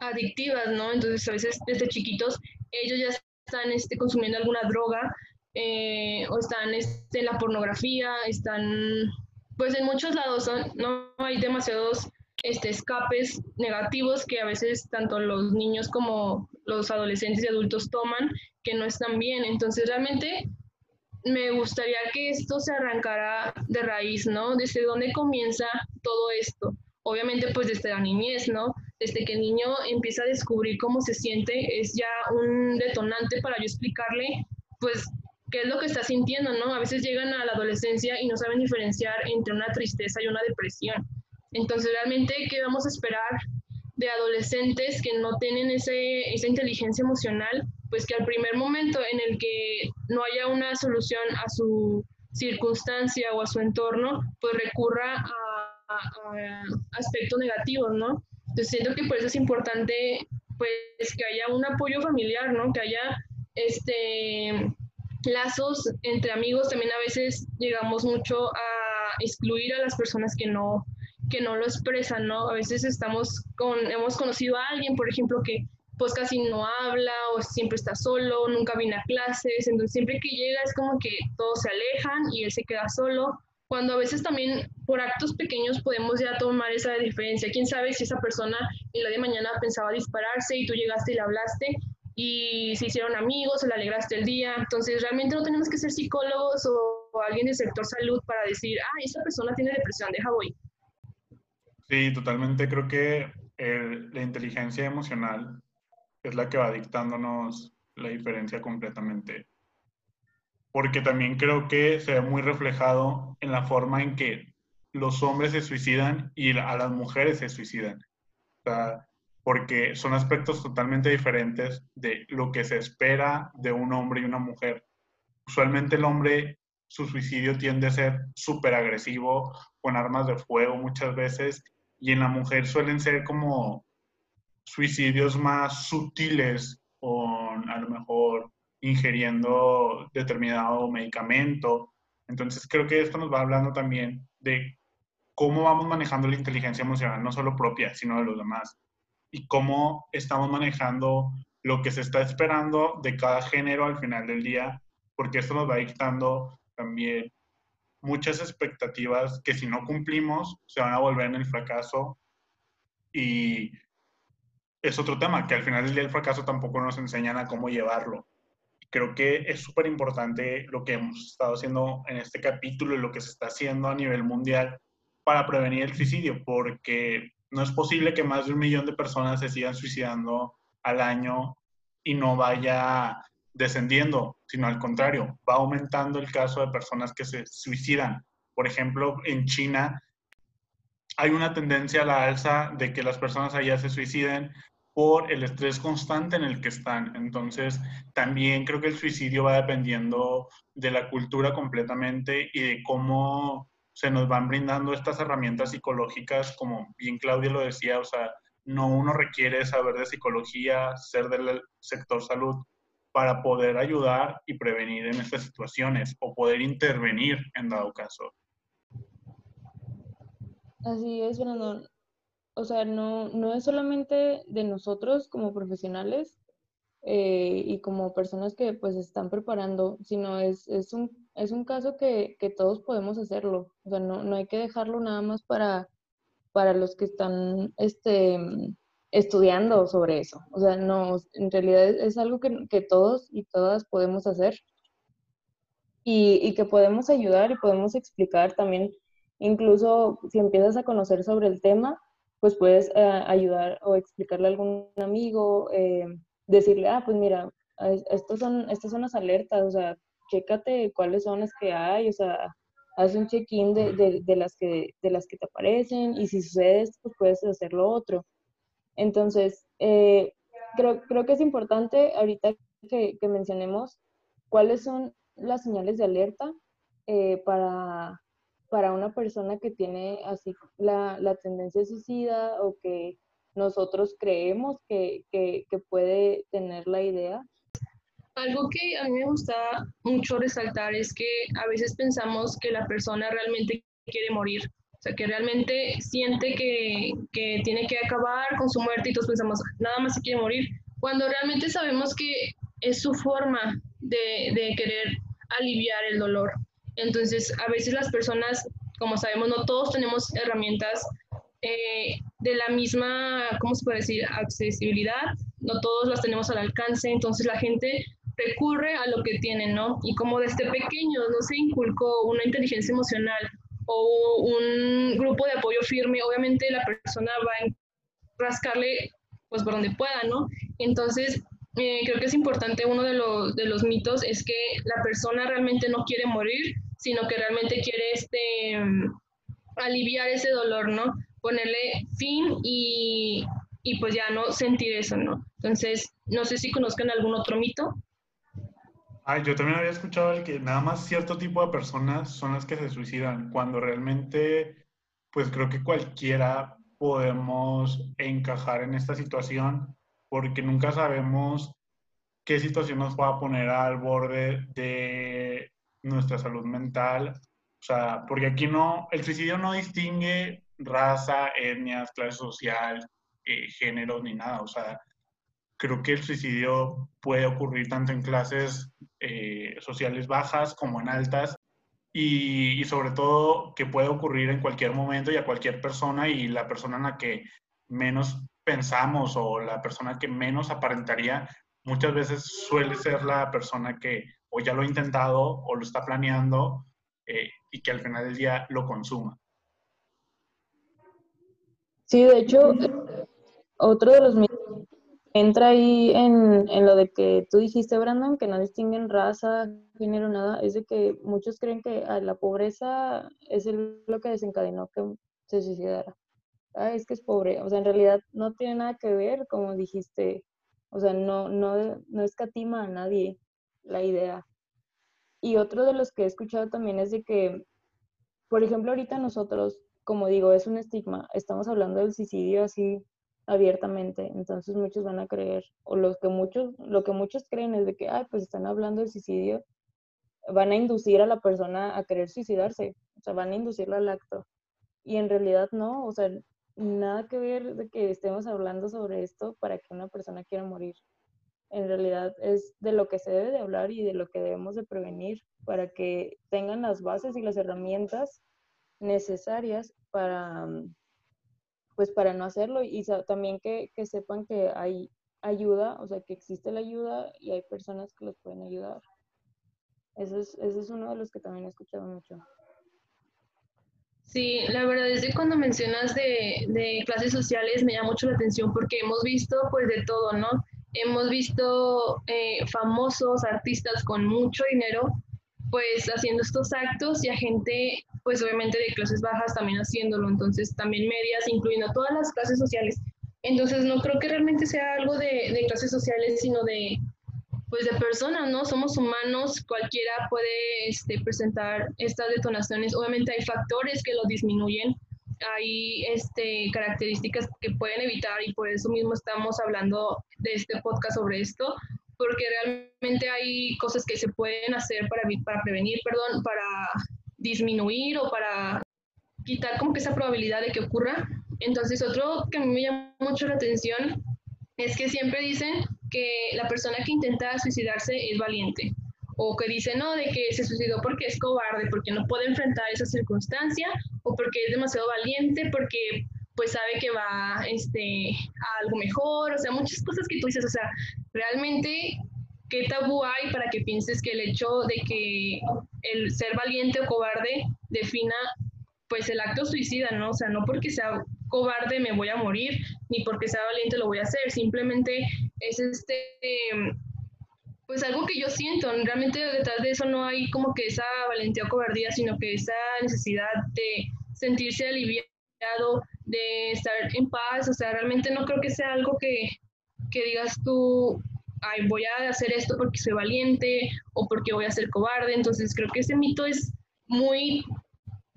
adictivas, ¿no? Entonces, a veces desde chiquitos ellos ya están este, consumiendo alguna droga eh, o están este, en la pornografía, están, pues en muchos lados, ¿no? Hay demasiados este, escapes negativos que a veces tanto los niños como los adolescentes y adultos toman que no están bien. Entonces realmente me gustaría que esto se arrancara de raíz, ¿no? Desde dónde comienza todo esto. Obviamente pues desde la niñez, ¿no? Desde que el niño empieza a descubrir cómo se siente, es ya un detonante para yo explicarle pues qué es lo que está sintiendo, ¿no? A veces llegan a la adolescencia y no saben diferenciar entre una tristeza y una depresión. Entonces, realmente, ¿qué vamos a esperar de adolescentes que no tienen ese, esa inteligencia emocional? Pues que al primer momento en el que no haya una solución a su circunstancia o a su entorno, pues recurra a, a aspectos negativos, ¿no? Entonces, siento que por eso es importante, pues, que haya un apoyo familiar, ¿no? Que haya, este lazos entre amigos, también a veces llegamos mucho a excluir a las personas que no, que no lo expresan, ¿no? A veces estamos con, hemos conocido a alguien, por ejemplo, que pues casi no habla o siempre está solo, nunca viene a clases, entonces siempre que llega es como que todos se alejan y él se queda solo, cuando a veces también por actos pequeños podemos ya tomar esa diferencia. ¿Quién sabe si esa persona el día de mañana pensaba dispararse y tú llegaste y le hablaste y se hicieron amigos, se le alegraste el día? Entonces realmente no tenemos que ser psicólogos o, o alguien del sector salud para decir, ah, esa persona tiene depresión, deja voy. Sí, totalmente. Creo que la inteligencia emocional es la que va dictándonos la diferencia completamente. Porque también creo que se ve muy reflejado en la forma en que los hombres se suicidan y a las mujeres se suicidan. porque son aspectos totalmente diferentes de lo que se espera de un hombre y una mujer. Usualmente el hombre, su suicidio tiende a ser súper agresivo, con armas de fuego muchas veces, y en la mujer suelen ser como suicidios más sutiles o a lo mejor ingiriendo determinado medicamento. Entonces creo que esto nos va hablando también de cómo vamos manejando la inteligencia emocional, no solo propia, sino de los demás, y cómo estamos manejando lo que se está esperando de cada género al final del día, porque esto nos va dictando también muchas expectativas que si no cumplimos se van a volver en el fracaso y es otro tema, que al final del día el fracaso tampoco nos enseñan a cómo llevarlo. Creo que es súper importante lo que hemos estado haciendo en este capítulo y lo que se está haciendo a nivel mundial para prevenir el suicidio, porque no es posible que más de un millón de personas se sigan suicidando al año y no vaya descendiendo, sino al contrario, va aumentando el caso de personas que se suicidan. Por ejemplo, en China hay una tendencia a la alza de que las personas allá se suiciden por el estrés constante en el que están. Entonces, también creo que el suicidio va dependiendo de la cultura completamente y de cómo se nos van brindando estas herramientas psicológicas, como bien Claudia lo decía, o sea, no uno requiere saber de psicología, ser del sector salud para poder ayudar y prevenir en estas situaciones o poder intervenir en dado caso. Así es, Fernando. O sea, no, no es solamente de nosotros como profesionales eh, y como personas que pues están preparando, sino es, es, un, es un caso que, que, todos podemos hacerlo. O sea, no, no hay que dejarlo nada más para, para los que están este, estudiando sobre eso. O sea, no, en realidad es, algo que, que, todos y todas podemos hacer y, y, que podemos ayudar y podemos explicar también, incluso si empiezas a conocer sobre el tema, pues puedes eh, ayudar o explicarle a algún amigo, eh, decirle, ah, pues mira, estos son, estas son las alertas, o sea, chécate cuáles son las que hay, o sea, haz un check-in de, de, las que, de las que te aparecen y si sucede pues puedes hacer lo otro. Entonces, eh, creo, creo que es importante ahorita que, mencionemos cuáles son las señales de alerta para, para una persona que tiene así la, la tendencia suicida o que nosotros creemos que, que, que puede tener la idea algo que a mí me gusta mucho resaltar es que a veces pensamos que la persona realmente quiere morir, o sea, que realmente siente que, que tiene que acabar con su muerte y todos pensamos, nada más se quiere morir, cuando realmente sabemos que es su forma de, de querer aliviar el dolor. Entonces, a veces las personas, como sabemos, no todos tenemos herramientas eh, de la misma, ¿cómo se puede decir?, accesibilidad, no todos las tenemos al alcance, entonces la gente recurre a lo que tiene, ¿no? Y como desde pequeño no se inculcó una inteligencia emocional o un grupo de apoyo firme, obviamente la persona va a rascarle pues por donde pueda, ¿no? Entonces, eh, creo que es importante, uno de los, de los mitos es que la persona realmente no quiere morir, sino que realmente quiere este, aliviar ese dolor, ¿no? Ponerle fin y, y pues ya no sentir eso, ¿no? Entonces, no sé si conozcan algún otro mito. Ay, yo también había escuchado el que nada más cierto tipo de personas son las que se suicidan, cuando realmente, pues creo que cualquiera podemos encajar en esta situación, porque nunca sabemos qué situación nos va a poner al borde de nuestra salud mental. O sea, porque aquí no, el suicidio no distingue raza, etnias, clase social, eh, género, ni nada. O sea, creo que el suicidio puede ocurrir tanto en clases eh, sociales bajas como en altas y, sobre todo que puede ocurrir en cualquier momento y a cualquier persona y la persona en la que menos pensamos o la persona que menos aparentaría muchas veces suele ser la persona que o ya lo ha intentado o lo está planeando eh, y que al final del día lo consuma. Sí, de hecho, otro de los entra ahí en, en, lo de que tú dijiste, Brandon, que no distinguen raza, género, nada, es de que muchos creen que la pobreza es lo que desencadenó que se suicidara. Ah, es que es pobre, o sea, en realidad no tiene nada que ver, como dijiste, o sea, no, no, no escatima a nadie la idea. Y otro de los que he escuchado también es de que, por ejemplo, ahorita nosotros, como digo, es un estigma, estamos hablando del suicidio así abiertamente, entonces muchos van a creer, o los que muchos, lo que muchos creen es de que, ay, pues están hablando de suicidio, van a inducir a la persona a querer suicidarse, o sea, van a inducirla al acto. Y en realidad no, o sea, nada que ver de que estemos hablando sobre esto para que una persona quiera morir. En realidad es de lo que se debe de hablar y de lo que debemos de prevenir para que tengan las bases y las herramientas necesarias para, mm, pues para no hacerlo y también que, que, sepan que hay ayuda, o sea, que existe la ayuda y hay personas que los pueden ayudar. Eso es, ese es uno de los que también he escuchado mucho. Sí, la verdad es que cuando mencionas de, de, clases sociales me llama mucho la atención porque hemos visto pues de todo, ¿no? Hemos visto eh, famosos artistas con mucho dinero pues haciendo estos actos y a gente pues obviamente de clases bajas también haciéndolo, entonces también medias, incluyendo todas las clases sociales. Entonces no creo que realmente sea algo de, de clases sociales, sino de pues de personas, ¿no? Somos humanos, cualquiera puede este, presentar estas detonaciones. Obviamente hay factores que lo disminuyen, hay este, características que pueden evitar y por eso mismo estamos hablando de este podcast sobre esto, porque realmente hay cosas que se pueden hacer para, para prevenir, perdón, para disminuir o para quitar como que esa probabilidad de que ocurra. Entonces, otro que a mí me llama mucho la atención es que siempre dicen que la persona que intenta suicidarse es valiente o que dice no, de que se suicidó porque es cobarde, porque no puede enfrentar esa circunstancia o porque es demasiado valiente, porque pues sabe que va este, a algo mejor, o sea, muchas cosas que tú dices, o sea, realmente, ¿qué tabú hay para que pienses que el hecho de que el ser valiente o cobarde defina pues el acto suicida, ¿no? O sea, no porque sea cobarde me voy a morir, ni porque sea valiente lo voy a hacer, simplemente es este, pues algo que yo siento, realmente detrás de eso no hay como que esa valentía o cobardía, sino que esa necesidad de sentirse aliviado, de estar en paz, o sea, realmente no creo que sea algo que, que digas tú, ay, voy a hacer esto porque soy valiente o porque voy a ser cobarde, entonces creo que ese mito es muy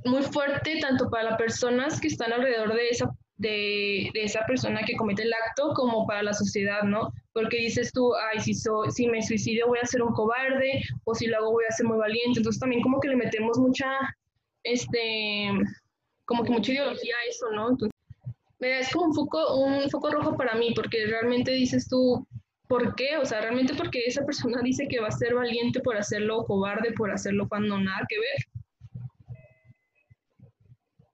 muy fuerte tanto para las personas que están alrededor de esa, de, de, esa persona que comete el acto como para la sociedad, ¿no? Porque dices tú, ay, si, si me suicidio voy a ser un cobarde o si lo hago voy a ser muy valiente. Entonces también como que le metemos mucha, este, como que mucha ideología a eso, ¿no? Entonces, es como un foco, un foco rojo para mí porque realmente dices tú, ¿por qué? O sea, realmente porque esa persona [LAUGHS] dice que va a ser valiente por hacerlo cobarde por hacerlo cuando nada que ver.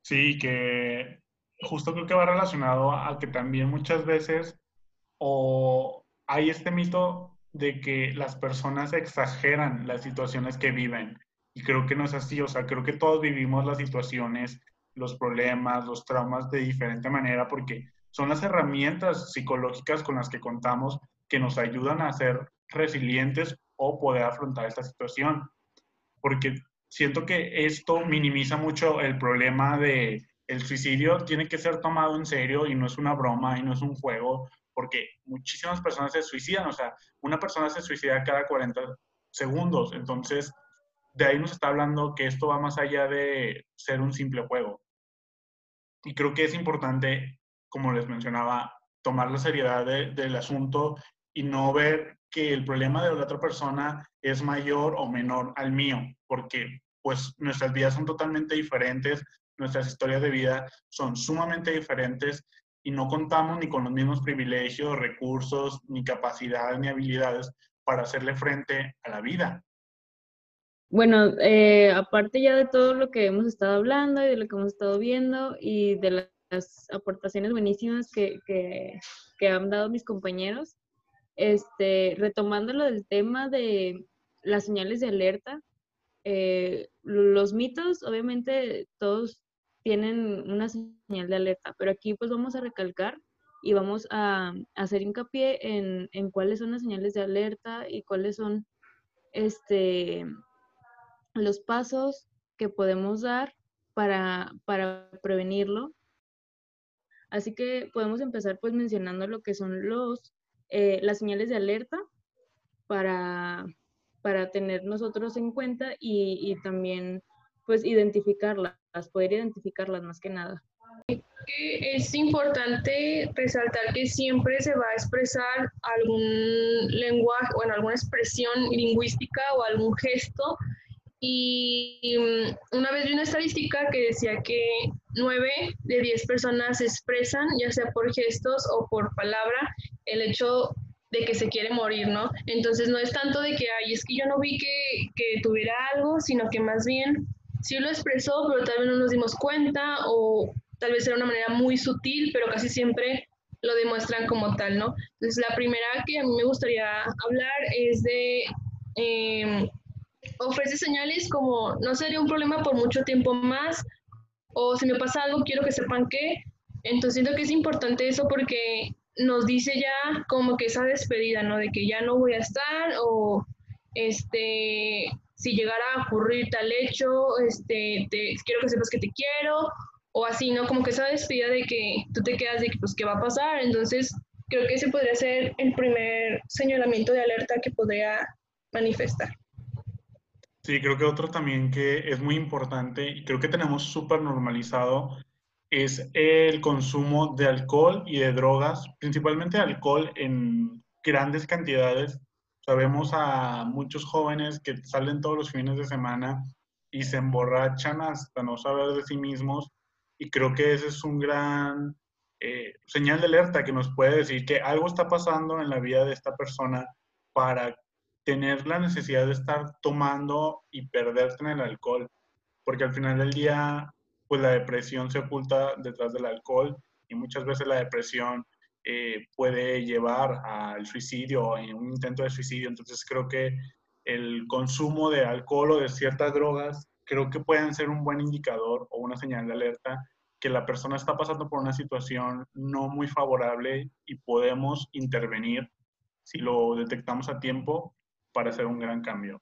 Sí, que justo creo que va relacionado a que también muchas veces o hay este mito de que las personas exageran las situaciones que viven. Y creo que no es así, o sea, creo que todos vivimos las situaciones, los problemas, los traumas de diferente manera porque son las herramientas psicológicas con las que contamos que nos ayudan a ser resilientes o poder afrontar esta situación. Porque siento que esto minimiza mucho el problema de el suicidio tiene que ser tomado en serio y no es una broma y no es un juego, porque muchísimas personas se suicidan, o sea, una persona se suicida cada 40 segundos, entonces de ahí nos está hablando que esto va más allá de ser un simple juego. Y creo que es importante, como les mencionaba, tomar la seriedad del asunto y no ver que el problema de la otra persona es mayor o menor al mío, porque pues nuestras vidas son totalmente diferentes, nuestras historias de vida son sumamente diferentes y no contamos ni con los mismos privilegios, recursos, ni capacidades, ni habilidades para hacerle frente a la vida. Bueno, eh, aparte ya de todo lo que hemos estado hablando y de lo que hemos estado viendo y de las aportaciones buenísimas que, que, han dado mis compañeros, este, retomando lo del tema de las señales de alerta, eh, los mitos, obviamente, todos tienen una señal de alerta, pero aquí pues vamos a recalcar y vamos a, hacer hincapié en, en, cuáles son las señales de alerta y cuáles son este, los pasos que podemos dar para, para prevenirlo. Así que podemos empezar pues mencionando lo que son los eh, las señales de alerta para, para tener nosotros en cuenta y, también pues identificarlas, poder identificarlas más que nada. Es importante resaltar que siempre se va a expresar algún lenguaje, o en alguna expresión lingüística o algún gesto. Y mm, una vez vi una estadística que decía que nueve de diez personas expresan, ya sea por gestos o por palabra, el hecho de que se quiere morir, ¿no? Entonces no es tanto de que, ay, es que yo no vi que, que tuviera algo, sino que más bien sí lo expresó, pero tal vez no nos dimos cuenta o tal vez era una manera muy sutil, pero casi siempre lo demuestran como tal, ¿no? Entonces la primera que a mí me gustaría hablar es de eh, ofrece señales como no sería un problema por mucho tiempo más o si me pasa algo quiero que sepan que. Entonces siento que es importante eso porque nos dice ya como que esa despedida, ¿no? De que ya no voy a estar o este, si llegara a ocurrir tal hecho, este, te, quiero que sepas que te quiero o así, ¿no? Como que esa despedida de que tú te quedas de pues, ¿qué va a pasar? Entonces, creo que ese podría ser el primer señalamiento de alerta que podría manifestar. Sí, creo que otro también que es muy importante y creo que tenemos súper normalizado es el consumo de alcohol y de drogas, principalmente alcohol en grandes cantidades. Sabemos a muchos jóvenes que salen todos los fines de semana y se emborrachan hasta no saber de sí mismos y creo que ese es un gran eh, señal de alerta que nos puede decir que algo está pasando en la vida de esta persona para tener la necesidad de estar tomando y perderte en el alcohol, porque al final del día pues la depresión se oculta detrás del alcohol y muchas veces la depresión eh, puede llevar al suicidio o un intento de suicidio. Entonces creo que el consumo de alcohol o de ciertas drogas creo que pueden ser un buen indicador o una señal de alerta que la persona está pasando por una situación no muy favorable y podemos intervenir si lo detectamos a tiempo para hacer un gran cambio.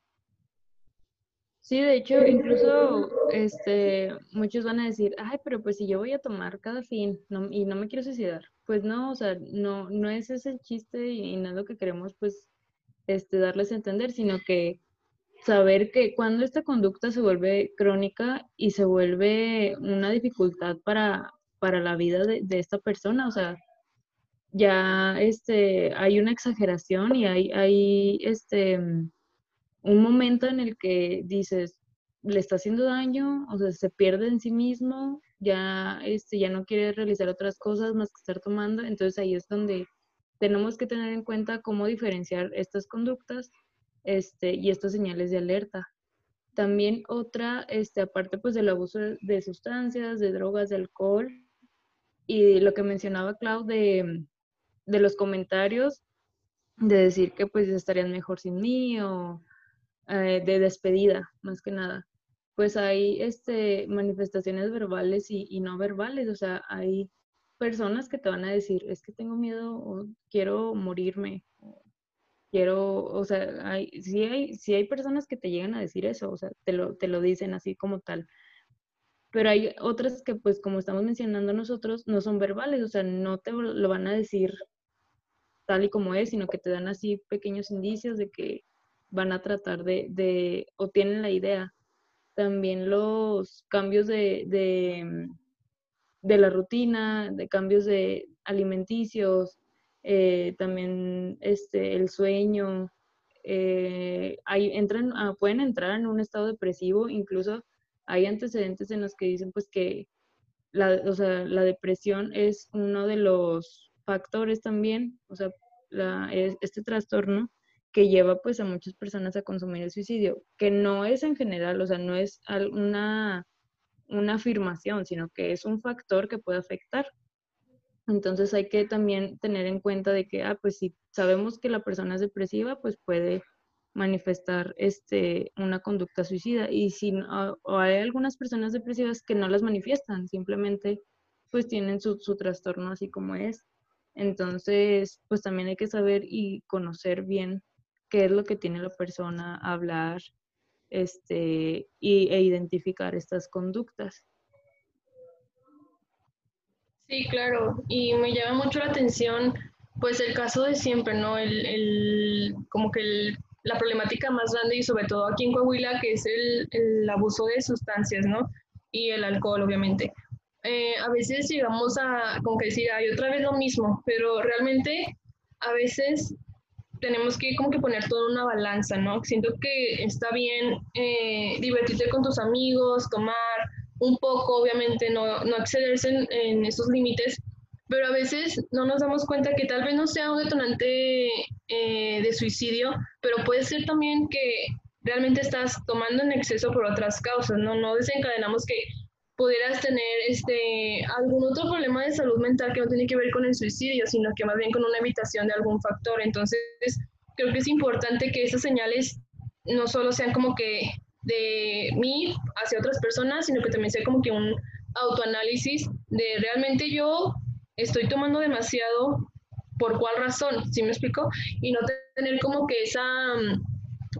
Sí, de hecho, incluso este, muchos van a decir, ay, pero pues si yo voy a tomar cada fin y no me quiero suicidar, pues no, o sea, no, no es ese el chiste y, no es lo que queremos pues este, darles a entender, sino que saber que cuando esta conducta se vuelve crónica y se vuelve una dificultad para, para la vida de, de esta persona, o sea, ya este, hay una exageración y hay, hay este, un momento en el que dices, le está haciendo daño, o sea, se pierde en sí mismo, ya, este, ya no quiere realizar otras cosas más que estar tomando, entonces ahí es donde tenemos que tener en cuenta cómo diferenciar estas conductas este, y estas señales de alerta. También otra, este, aparte pues del abuso de sustancias, de drogas, de alcohol, y lo que mencionaba Clau de, los comentarios, de decir que pues estarían mejor sin mí o eh, de despedida, más que nada. Pues hay este, manifestaciones verbales y, no verbales, o sea, hay personas que te van a decir, es que tengo miedo o quiero morirme, quiero, o sea, hay, sí, hay, sí hay personas que te llegan a decir eso, o sea, te lo, te lo dicen así como tal. Pero hay otras que, pues, como estamos mencionando nosotros, no son verbales, o sea, no te lo van a decir tal y como es, sino que te dan así pequeños indicios de que van a tratar de, de o tienen la idea. También los cambios de, de, de la rutina, de cambios de alimenticios, eh, también este, el sueño, eh, entran, ah, pueden entrar en un estado depresivo, incluso hay antecedentes en los que dicen pues que la, o sea, la depresión es uno de los factores también, o sea, la, este trastorno que lleva pues a muchas personas a consumir el suicidio, que no es en general, o sea, no es una, una afirmación, sino que es un factor que puede afectar. Entonces hay que también tener en cuenta de que, ah, pues si sabemos que la persona es depresiva, pues puede manifestar este, una conducta suicida. Y si o hay algunas personas depresivas que no las manifiestan, simplemente pues tienen su, su trastorno así como es. Entonces, pues también hay que saber y conocer bien qué es lo que tiene la persona hablar este, y, e identificar estas conductas. Sí, claro, y me llama mucho la atención, pues el caso de siempre, ¿no? El, el como que el, la problemática más grande y sobre todo aquí en Coahuila, que es el, el abuso de sustancias, ¿no? Y el alcohol, obviamente. Eh, a veces llegamos a, como que decir, hay otra vez lo mismo, pero realmente a veces tenemos que como que poner todo en una balanza, ¿no? Siento que está bien eh, divertirte con tus amigos, tomar un poco, obviamente no, no excederse en, esos límites, pero a veces no nos damos cuenta que tal vez no sea un detonante eh, de suicidio, pero puede ser también que realmente estás tomando en exceso por otras causas, ¿no? No desencadenamos que pudieras tener este, algún otro problema de salud mental que no tiene que ver con el suicidio, sino que más bien con una evitación de algún factor. Entonces, creo que es importante que esas señales no solo sean como que de mí hacia otras personas, sino que también sea como que un autoanálisis de realmente yo estoy tomando demasiado, ¿por cuál razón? ¿Sí me explico? Y no tener como que esa,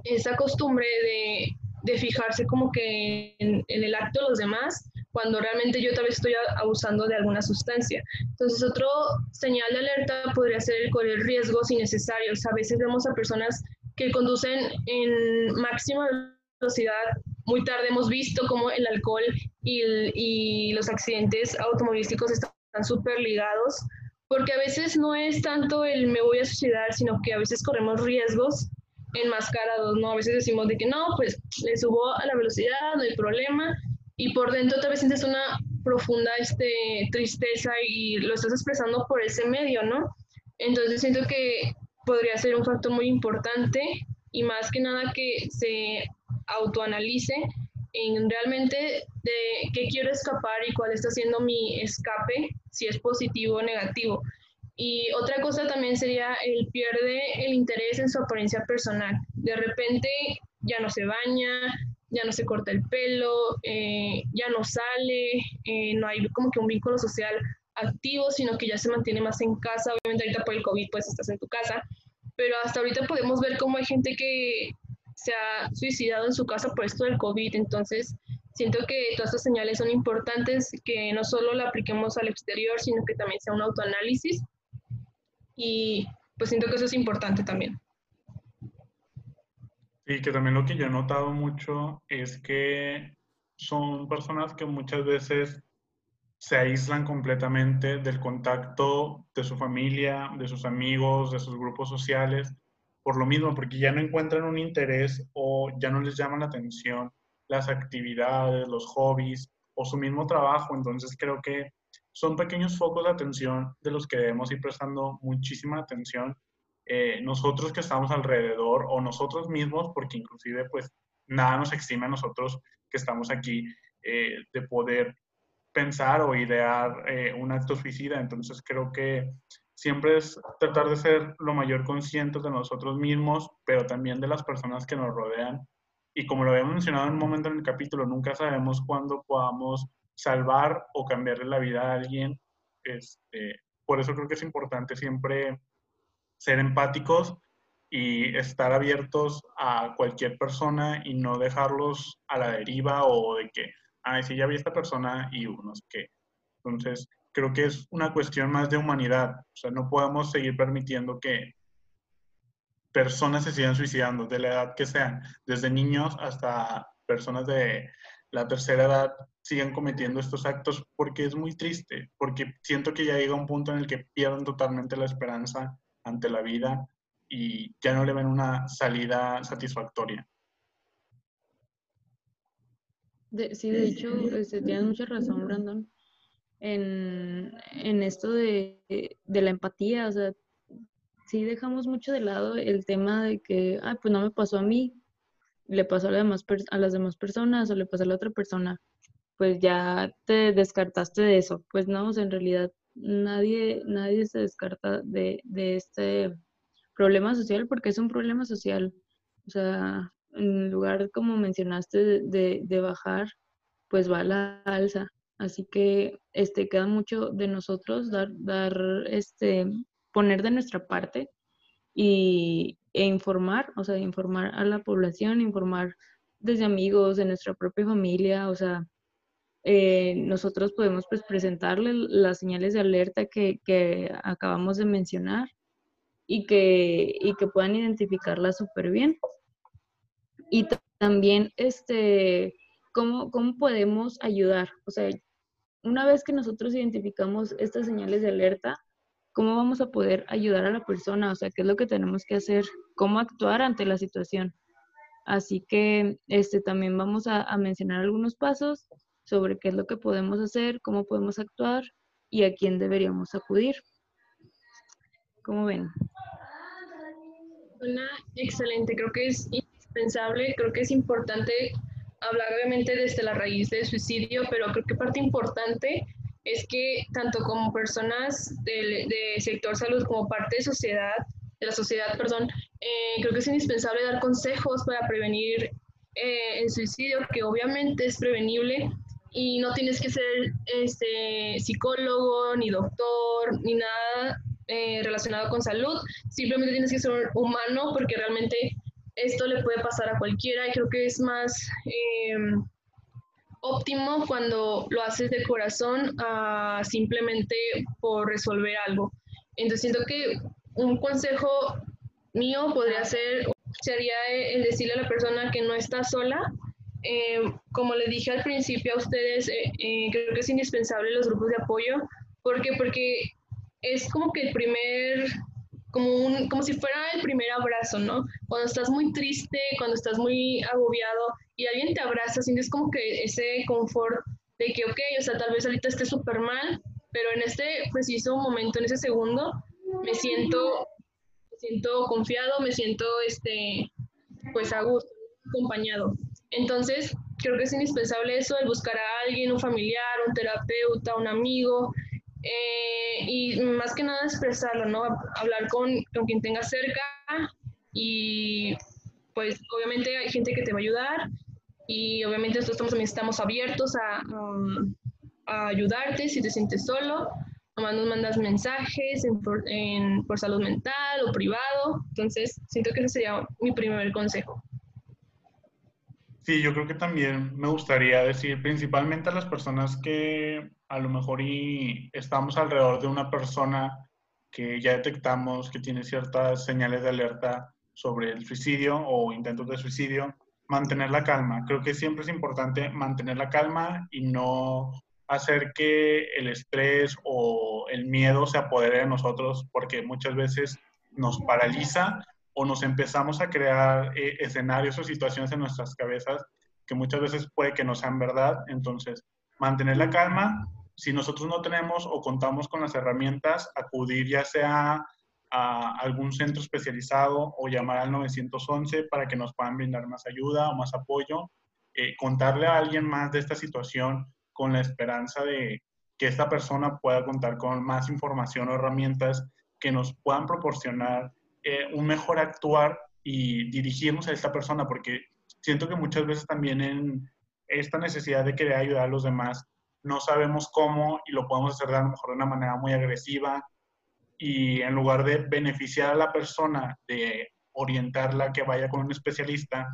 esa costumbre de, de fijarse como que en, en, el acto de los demás cuando realmente yo tal vez estoy abusando de alguna sustancia. Entonces, otro señal de alerta podría ser el correr riesgos innecesarios. A veces vemos a personas que conducen en máxima velocidad. Muy tarde hemos visto cómo el alcohol y, y los accidentes automovilísticos están súper ligados, porque a veces no es tanto el me voy a suicidar, sino que a veces corremos riesgos enmascarados, ¿no? A veces decimos de que no, pues le subo a la velocidad, no hay problema, y por dentro tal vez sientes una profunda este, tristeza y lo estás expresando por ese medio, ¿no? Entonces siento que podría ser un factor muy importante y más que nada que se autoanalice en realmente de qué quiero escapar y cuál está siendo mi escape, si es positivo o negativo. Y otra cosa también sería el pierde el interés en su apariencia personal. De repente ya no se baña, ya no se corta el pelo, eh, ya no sale, eh, no hay como que un vínculo social activo, sino que ya se mantiene más en casa. Obviamente ahorita por el COVID pues estás en tu casa, pero hasta ahorita podemos ver cómo hay gente que se ha suicidado en su casa por esto del COVID. Entonces, siento que todas estas señales son importantes, que no solo la apliquemos al exterior, sino que también sea un autoanálisis. Y pues siento que eso es importante también. Sí, que también lo que yo he notado mucho es que son personas que muchas veces se aíslan completamente del contacto de su familia, de sus amigos, de sus grupos sociales, por lo mismo, porque ya no encuentran un interés o ya no les llama la atención las actividades, los hobbies o su mismo trabajo. Entonces creo que son pequeños focos de atención de los que debemos ir prestando muchísima atención eh, nosotros que estamos alrededor o nosotros mismos, porque inclusive pues nada nos exime a nosotros que estamos aquí eh, de poder pensar o idear eh, un acto suicida. Entonces creo que siempre es tratar de ser lo mayor conscientes de nosotros mismos, pero también de las personas que nos rodean. Y como lo habíamos mencionado en un momento en el capítulo, nunca sabemos cuándo podamos salvar o cambiarle la vida a alguien. Este, por eso creo que es importante siempre ser empáticos y estar abiertos a cualquier persona y no dejarlos a la deriva o de que, ah, sí, ya vi esta persona y uno es que. Entonces, creo que es una cuestión más de humanidad. O sea, no podemos seguir permitiendo que personas se sigan suicidando de la edad que sean, desde niños hasta personas de la tercera edad sigan cometiendo estos actos porque es muy triste, porque siento que ya llega un punto en el que pierden totalmente la esperanza ante la vida y ya no le ven una salida satisfactoria. sí, de hecho, este, tienes mucha razón, Brandon, en, esto de, la empatía, o sea, sí dejamos mucho de lado el tema de que, ah, pues no me pasó a mí, le pasó a, demás, a las demás personas o le pasó a la otra persona, pues ya te descartaste de eso. Pues no, en realidad nadie, nadie se descarta de, este problema social porque es un problema social. O sea, en lugar, como mencionaste, de, bajar, pues va a la alza. Así que este, queda mucho de nosotros dar, dar, este, poner de nuestra parte y, e informar, o sea, informar a la población, informar desde amigos, de nuestra propia familia, o sea, eh, nosotros podemos pues, presentarle las señales de alerta que, que acabamos de mencionar y que, y que puedan identificarlas súper bien. Y también, este, ¿cómo, ¿cómo podemos ayudar? O sea, una vez que nosotros identificamos estas señales de alerta, ¿cómo vamos a poder ayudar a la persona? O sea, ¿qué es lo que tenemos que hacer? ¿Cómo actuar ante la situación? Así que este, también vamos a, a mencionar algunos pasos sobre qué es lo que podemos hacer, cómo podemos actuar y a quién deberíamos acudir. ¿Cómo ven? Una excelente, creo que es indispensable, creo que es importante hablar obviamente desde la raíz del suicidio, pero creo que parte importante es que tanto como personas del de sector salud como parte de sociedad, de la sociedad, perdón, eh, creo que es indispensable dar consejos para prevenir eh, el suicidio, que obviamente es prevenible, y no tienes que ser este, psicólogo, ni doctor, ni nada eh, relacionado con salud, simplemente tienes que ser humano porque realmente esto le puede pasar a cualquiera y creo que es más em, óptimo cuando lo haces de corazón a simplemente por resolver algo. Entonces siento que un consejo mío podría ser, sería el decirle a la persona que no está sola, eh, como le dije al principio a ustedes, eh, eh, creo que es indispensable los grupos de apoyo. ¿Por qué? Porque es como que el primer, como, un, como si fuera el primer abrazo, ¿no? Cuando estás muy triste, cuando estás muy agobiado y alguien te abraza, sientes como que ese confort de que, ok, o sea, tal vez ahorita esté súper mal, pero en este preciso momento, en ese segundo, me siento, me siento confiado, me siento, este, pues a gusto, acompañado. Entonces, creo que es indispensable eso, el buscar a alguien, un familiar, un terapeuta, un amigo, Eh, y más que nada expresarlo, ¿no? Hablar con, con quien tenga cerca y pues obviamente hay gente que te va a ayudar y obviamente nosotros también estamos abiertos a, a, ayudarte si te sientes solo. Nomás nos mandas mensajes en en, por salud mental o privado. Entonces, siento que ese sería mi primer consejo. Sí, yo creo que también me gustaría decir principalmente a las personas que a lo mejor y estamos alrededor de una persona que ya detectamos que tiene ciertas señales de alerta sobre el suicidio o intentos de suicidio, mantener la calma. Creo que siempre es importante mantener la calma y no hacer que el estrés o el miedo se apodere de nosotros porque muchas veces nos paraliza o nos empezamos a crear eh, escenarios o situaciones en nuestras cabezas que muchas veces puede que no sean verdad. Entonces, mantener la calma. Si nosotros no tenemos o contamos con las herramientas, acudir ya sea a algún centro especializado o llamar al 911 para que nos puedan brindar más ayuda o más apoyo. Eh, contarle a alguien más de esta situación con la esperanza de que esta persona pueda contar con más información o herramientas que nos puedan proporcionar eh, un mejor actuar y dirigirnos a esta persona, porque siento que muchas veces también en esta necesidad de querer ayudar a los demás, no sabemos cómo y lo podemos hacer de a lo mejor de una manera muy agresiva y en lugar de beneficiar a la persona, de orientarla que vaya con un especialista,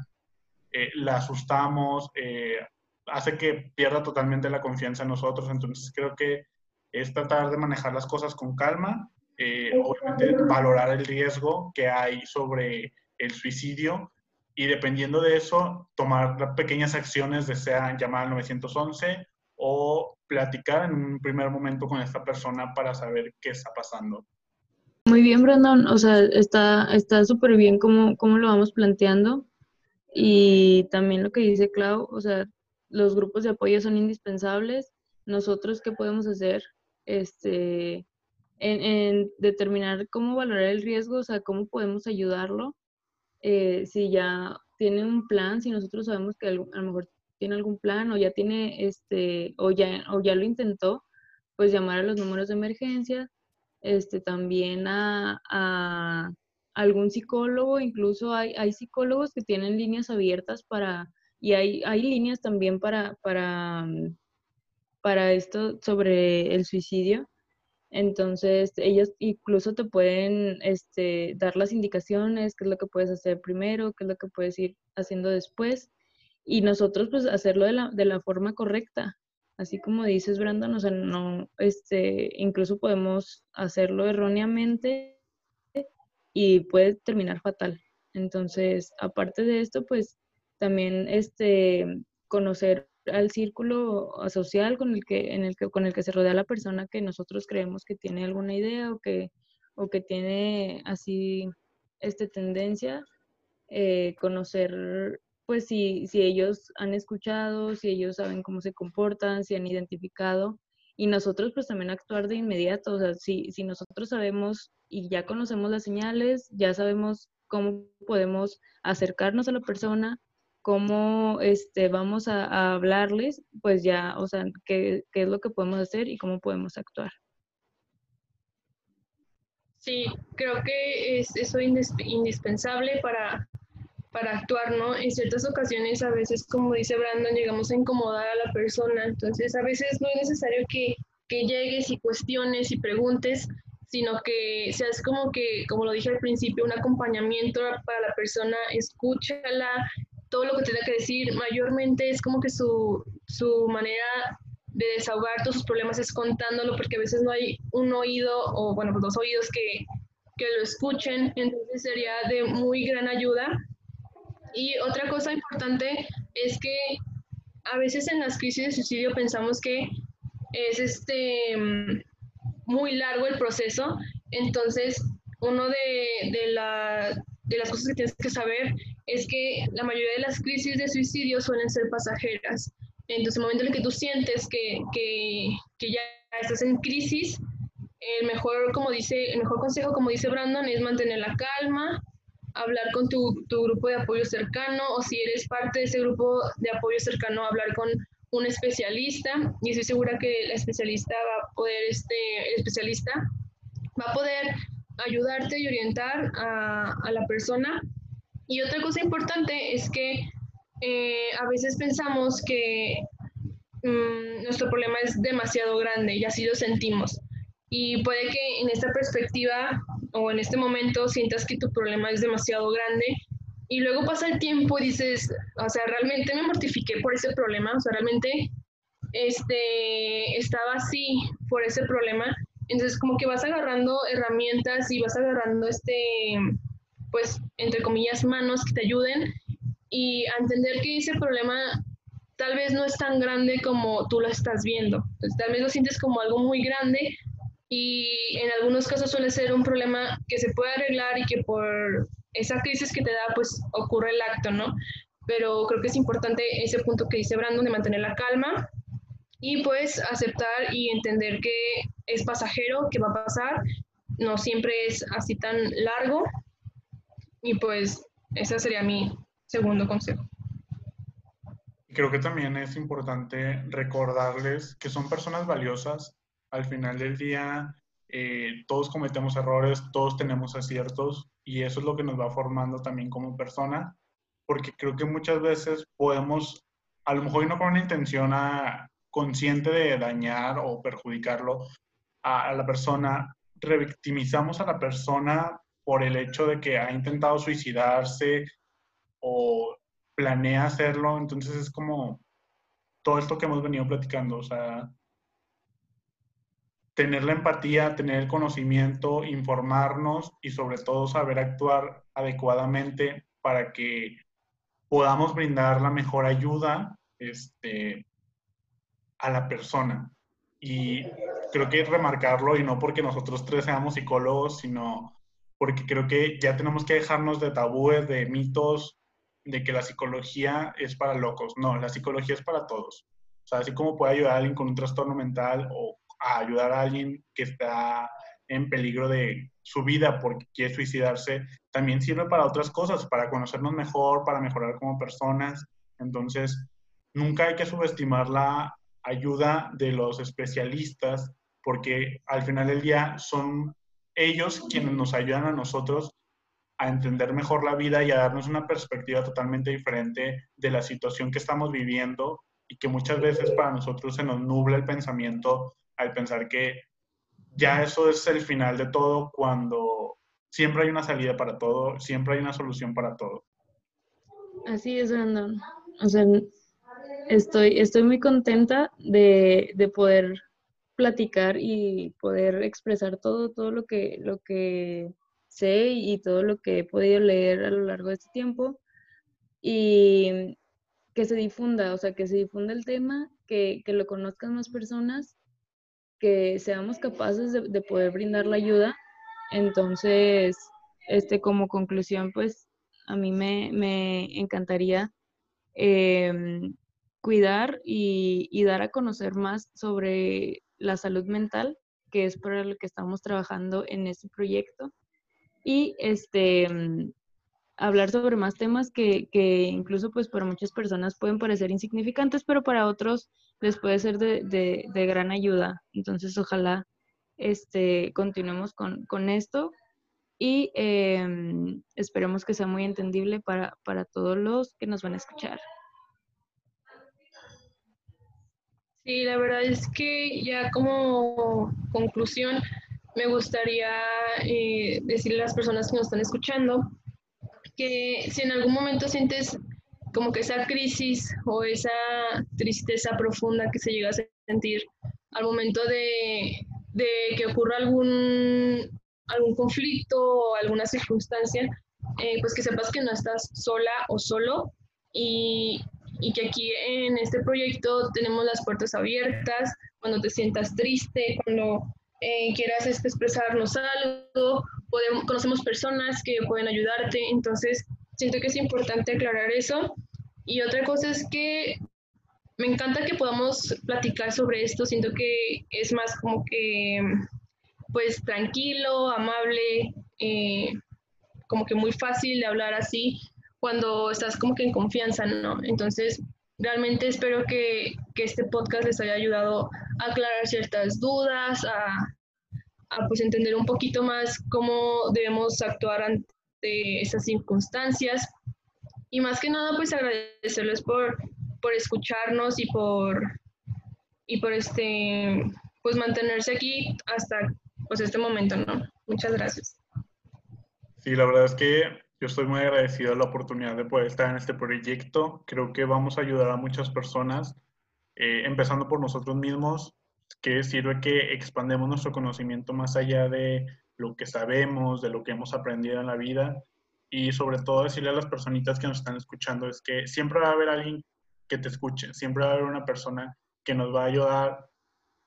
eh, la asustamos, eh, hace que pierda totalmente la confianza en nosotros. Entonces creo que es tratar de manejar las cosas con calma eh, obviamente valorar el riesgo que hay sobre el suicidio y dependiendo de eso, tomar pequeñas acciones, de sea llamar al 911 o platicar en un primer momento con esta persona para saber qué está pasando. Muy bien, Brandon. O sea, está súper bien cómo, cómo lo vamos planteando. Y también lo que dice Clau, o sea, los grupos de apoyo son indispensables. Nosotros, ¿qué podemos hacer? Este, en, determinar cómo valorar el riesgo, o sea, cómo podemos ayudarlo. Eh, si ya tiene un plan, si nosotros sabemos que a lo mejor tiene algún plan o ya tiene este o ya o ya lo intentó, pues llamar a los números de emergencia, este también a, a algún psicólogo, incluso hay, hay psicólogos que tienen líneas abiertas para y hay, hay líneas también para para para esto sobre el suicidio. Entonces, ellos incluso te pueden este, dar las indicaciones, qué es lo que puedes hacer primero, qué es lo que puedes ir haciendo después. Y nosotros, pues, hacerlo de la, de la forma correcta. Así como dices, Brandon, o sea, no, este, incluso podemos hacerlo erróneamente y puede terminar fatal. Entonces, aparte de esto, pues, también, este, conocer al círculo social con el que, en el que, con el que se rodea la persona que nosotros creemos que tiene alguna idea o que, o que tiene así esta tendencia, eh, conocer pues si, si ellos han escuchado, si ellos saben cómo se comportan, si han identificado y nosotros pues también actuar de inmediato, o sea, si, si nosotros sabemos y ya conocemos las señales, ya sabemos cómo podemos acercarnos a la persona, cómo este, vamos a, hablarles, pues ya, o sea, qué, qué, es lo que podemos hacer y cómo podemos actuar. Sí, creo que es eso indispensable para, para actuar, ¿no? En ciertas ocasiones, a veces, como dice Brandon, llegamos a incomodar a la persona, entonces a veces no es necesario que, que llegues y cuestiones y preguntes, sino que seas como que, como lo dije al principio, un acompañamiento para la persona, escúchala, todo lo que tenga que decir, mayormente es como que su, su manera de desahogar todos sus problemas es contándolo, porque a veces no hay un oído o, bueno, pues dos oídos que, que lo escuchen, entonces sería de muy gran ayuda. Y otra cosa importante es que a veces en las crisis de suicidio pensamos que es este muy largo el proceso, entonces uno de, de, la, de las cosas que tienes que saber es que la mayoría de las crisis de suicidio suelen ser pasajeras. Entonces, el momento en el que tú sientes que, que, que, ya estás en crisis, el mejor, como dice, el mejor consejo, como dice Brandon, es mantener la calma, hablar con tu, tu, grupo de apoyo cercano, o si eres parte de ese grupo de apoyo cercano, hablar con un especialista y estoy segura que el especialista va a poder, este, el especialista va a poder ayudarte y orientar a, a la persona. Y otra cosa importante es que eh, a veces pensamos que mm, nuestro problema es demasiado grande y así lo sentimos. Y puede que en esta perspectiva o en este momento sientas que tu problema es demasiado grande y luego pasa el tiempo y dices, o sea, realmente me mortifiqué por ese problema, o sea, realmente este, estaba así por ese problema. Entonces, como que vas agarrando herramientas y vas agarrando, este, pues, entre comillas, manos que te ayuden y a entender que ese problema tal vez no es tan grande como tú lo estás viendo. Entonces, tal vez lo sientes como algo muy grande y en algunos casos suele ser un problema que se puede arreglar y que por esa crisis que te da, pues ocurre el acto, ¿no? Pero creo que es importante ese punto que dice Brandon de mantener la calma y pues aceptar y entender que es pasajero, que va a pasar, no siempre es así tan largo y pues ese sería mi segundo consejo. Creo que también es importante recordarles que son personas valiosas. Al final del día, eh, todos cometemos errores, todos tenemos aciertos y eso es lo que nos va formando también como persona, porque creo que muchas veces podemos, a lo mejor no con una intención consciente de dañar o perjudicarlo a, la persona, revictimizamos a la persona por el hecho de que ha intentado suicidarse o planea hacerlo, entonces es como todo esto que hemos venido platicando, o sea, tener la empatía, tener el conocimiento, informarnos y sobre todo saber actuar adecuadamente para que podamos brindar la mejor ayuda este, a la persona. Y creo que remarcarlo, y no porque nosotros tres seamos psicólogos, sino porque creo que ya tenemos que dejarnos de tabúes, de mitos, de que la psicología es para locos. No, la psicología es para todos. O sea, así como puede ayudar a alguien con un trastorno mental o a ayudar a alguien que está en peligro de su vida porque quiere suicidarse, también sirve para otras cosas, para conocernos mejor, para mejorar como personas. Entonces, nunca hay que subestimar la ayuda de los especialistas porque al final del día son ellos quienes nos ayudan a nosotros a entender mejor la vida y a darnos una perspectiva totalmente diferente de la situación que estamos viviendo y que muchas veces para nosotros se nos nubla el pensamiento al pensar que ya eso es el final de todo cuando siempre hay una salida para todo, siempre hay una solución para todo. Así es, Brandon. O sea, estoy, estoy muy contenta de, de, poder platicar y poder expresar todo, todo lo que, lo que sé y todo lo que he podido leer a lo largo de este tiempo. Y que se difunda, o sea, que se difunda el tema, que, que lo conozcan más personas que seamos capaces de, poder brindar la ayuda. Entonces, este, como conclusión, pues a mí me, me encantaría em, cuidar y, dar a conocer más sobre la salud mental, que es para lo que estamos trabajando en este proyecto. Y este, hablar sobre más temas que, que, incluso pues para muchas personas pueden parecer insignificantes, pero para otros les puede ser de, de, gran ayuda. Entonces ojalá este, continuemos con, con esto y eh, esperemos que sea muy entendible para, para todos los que nos van a escuchar. Sí, la verdad es que ya como conclusión me gustaría eh, decirle a las personas que nos están escuchando que si en algún momento sientes como que esa crisis o esa tristeza profunda que se llega a sentir al momento de, de que ocurra algún, algún conflicto o alguna circunstancia, eh, pues que sepas que no estás sola o solo y, y, que aquí en este proyecto tenemos las puertas abiertas cuando te sientas triste, cuando eh, quieras este, expresarnos algo, podemos, conocemos personas que pueden ayudarte, entonces siento que es importante aclarar eso. Y otra cosa es que me encanta que podamos platicar sobre esto, siento que es más como que, pues, tranquilo, amable, eh, como que muy fácil de hablar así cuando estás como que en confianza, ¿no? Entonces, realmente espero que, que, este podcast les haya ayudado a aclarar ciertas dudas, a, a pues entender un poquito más cómo debemos actuar ante estas circunstancias. Y más que nada, pues agradecerles por, por escucharnos y por, y por este, pues mantenerse aquí hasta pues este momento, ¿no? Muchas gracias. Sí, la verdad es que yo estoy muy agradecido de la oportunidad de poder estar en este proyecto. Creo que vamos a ayudar a muchas personas, eh, empezando por nosotros mismos, que sirve que expandemos nuestro conocimiento más allá de lo que sabemos, de lo que hemos aprendido en la vida y sobre todo decirle a las personitas que nos están escuchando es que siempre va a haber alguien que te escuche, siempre va a haber una persona que nos va a ayudar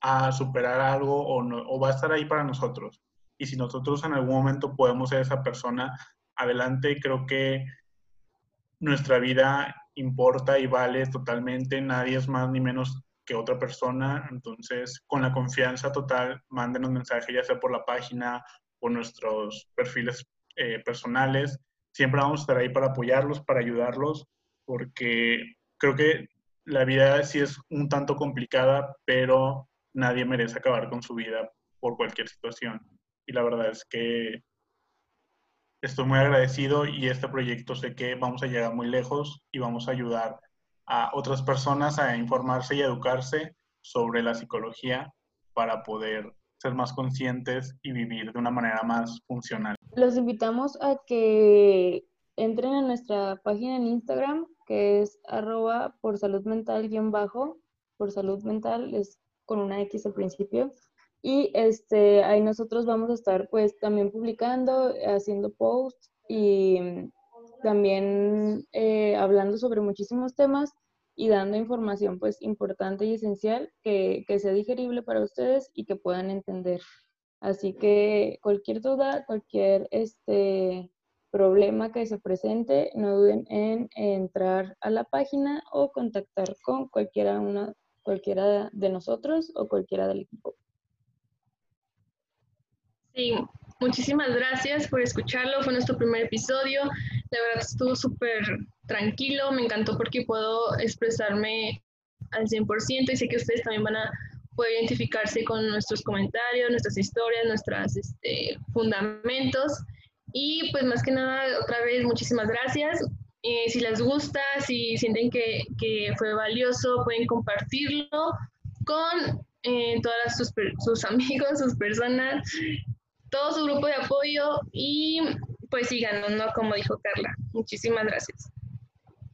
a superar algo o, no, o va a estar ahí para nosotros. Y si nosotros en algún momento podemos ser esa persona, adelante, creo que nuestra vida importa y vale totalmente, nadie es más ni menos que otra persona. Entonces, con la confianza total, mándenos mensajes, ya sea por la página o nuestros perfiles eh, personales. Siempre vamos a estar ahí para apoyarlos, para ayudarlos, porque creo que la vida sí es un tanto complicada, pero nadie merece acabar con su vida por cualquier situación. Y la verdad es que estoy muy agradecido y este proyecto sé que vamos a llegar muy lejos y vamos a ayudar a otras personas a informarse y educarse sobre la psicología para poder ser más conscientes y vivir de una manera más funcional. Los invitamos a que entren a nuestra página en Instagram, que es arroba por salud mental guion bajo, por salud mental es con una X al principio. Y este, ahí nosotros vamos a estar pues también publicando, haciendo posts y también eh, hablando sobre muchísimos temas y dando información pues importante y esencial que, que sea digerible para ustedes y que puedan entender. Así que cualquier duda, cualquier este, problema que se presente, no duden en entrar a la página o contactar con cualquiera, una, cualquiera de nosotros o cualquiera del equipo. Sí, muchísimas gracias por escucharlo. Fue nuestro primer episodio. La verdad estuvo súper tranquilo. Me encantó porque puedo expresarme al 100% y sé que ustedes también van a poder identificarse con nuestros comentarios, nuestras historias, nuestros este, fundamentos. Y pues más que nada, otra vez, muchísimas gracias. Eh, si les gusta, si sienten que, que fue valioso, pueden compartirlo con eh, todas sus, sus [LAUGHS] amigos, sus personas todo su grupo de apoyo y pues sigan, ¿no? Como dijo Carla. Muchísimas gracias.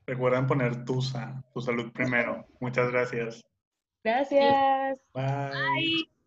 Recuerden poner TUSA, tu salud primero. Muchas gracias. Gracias. Bye. Bye.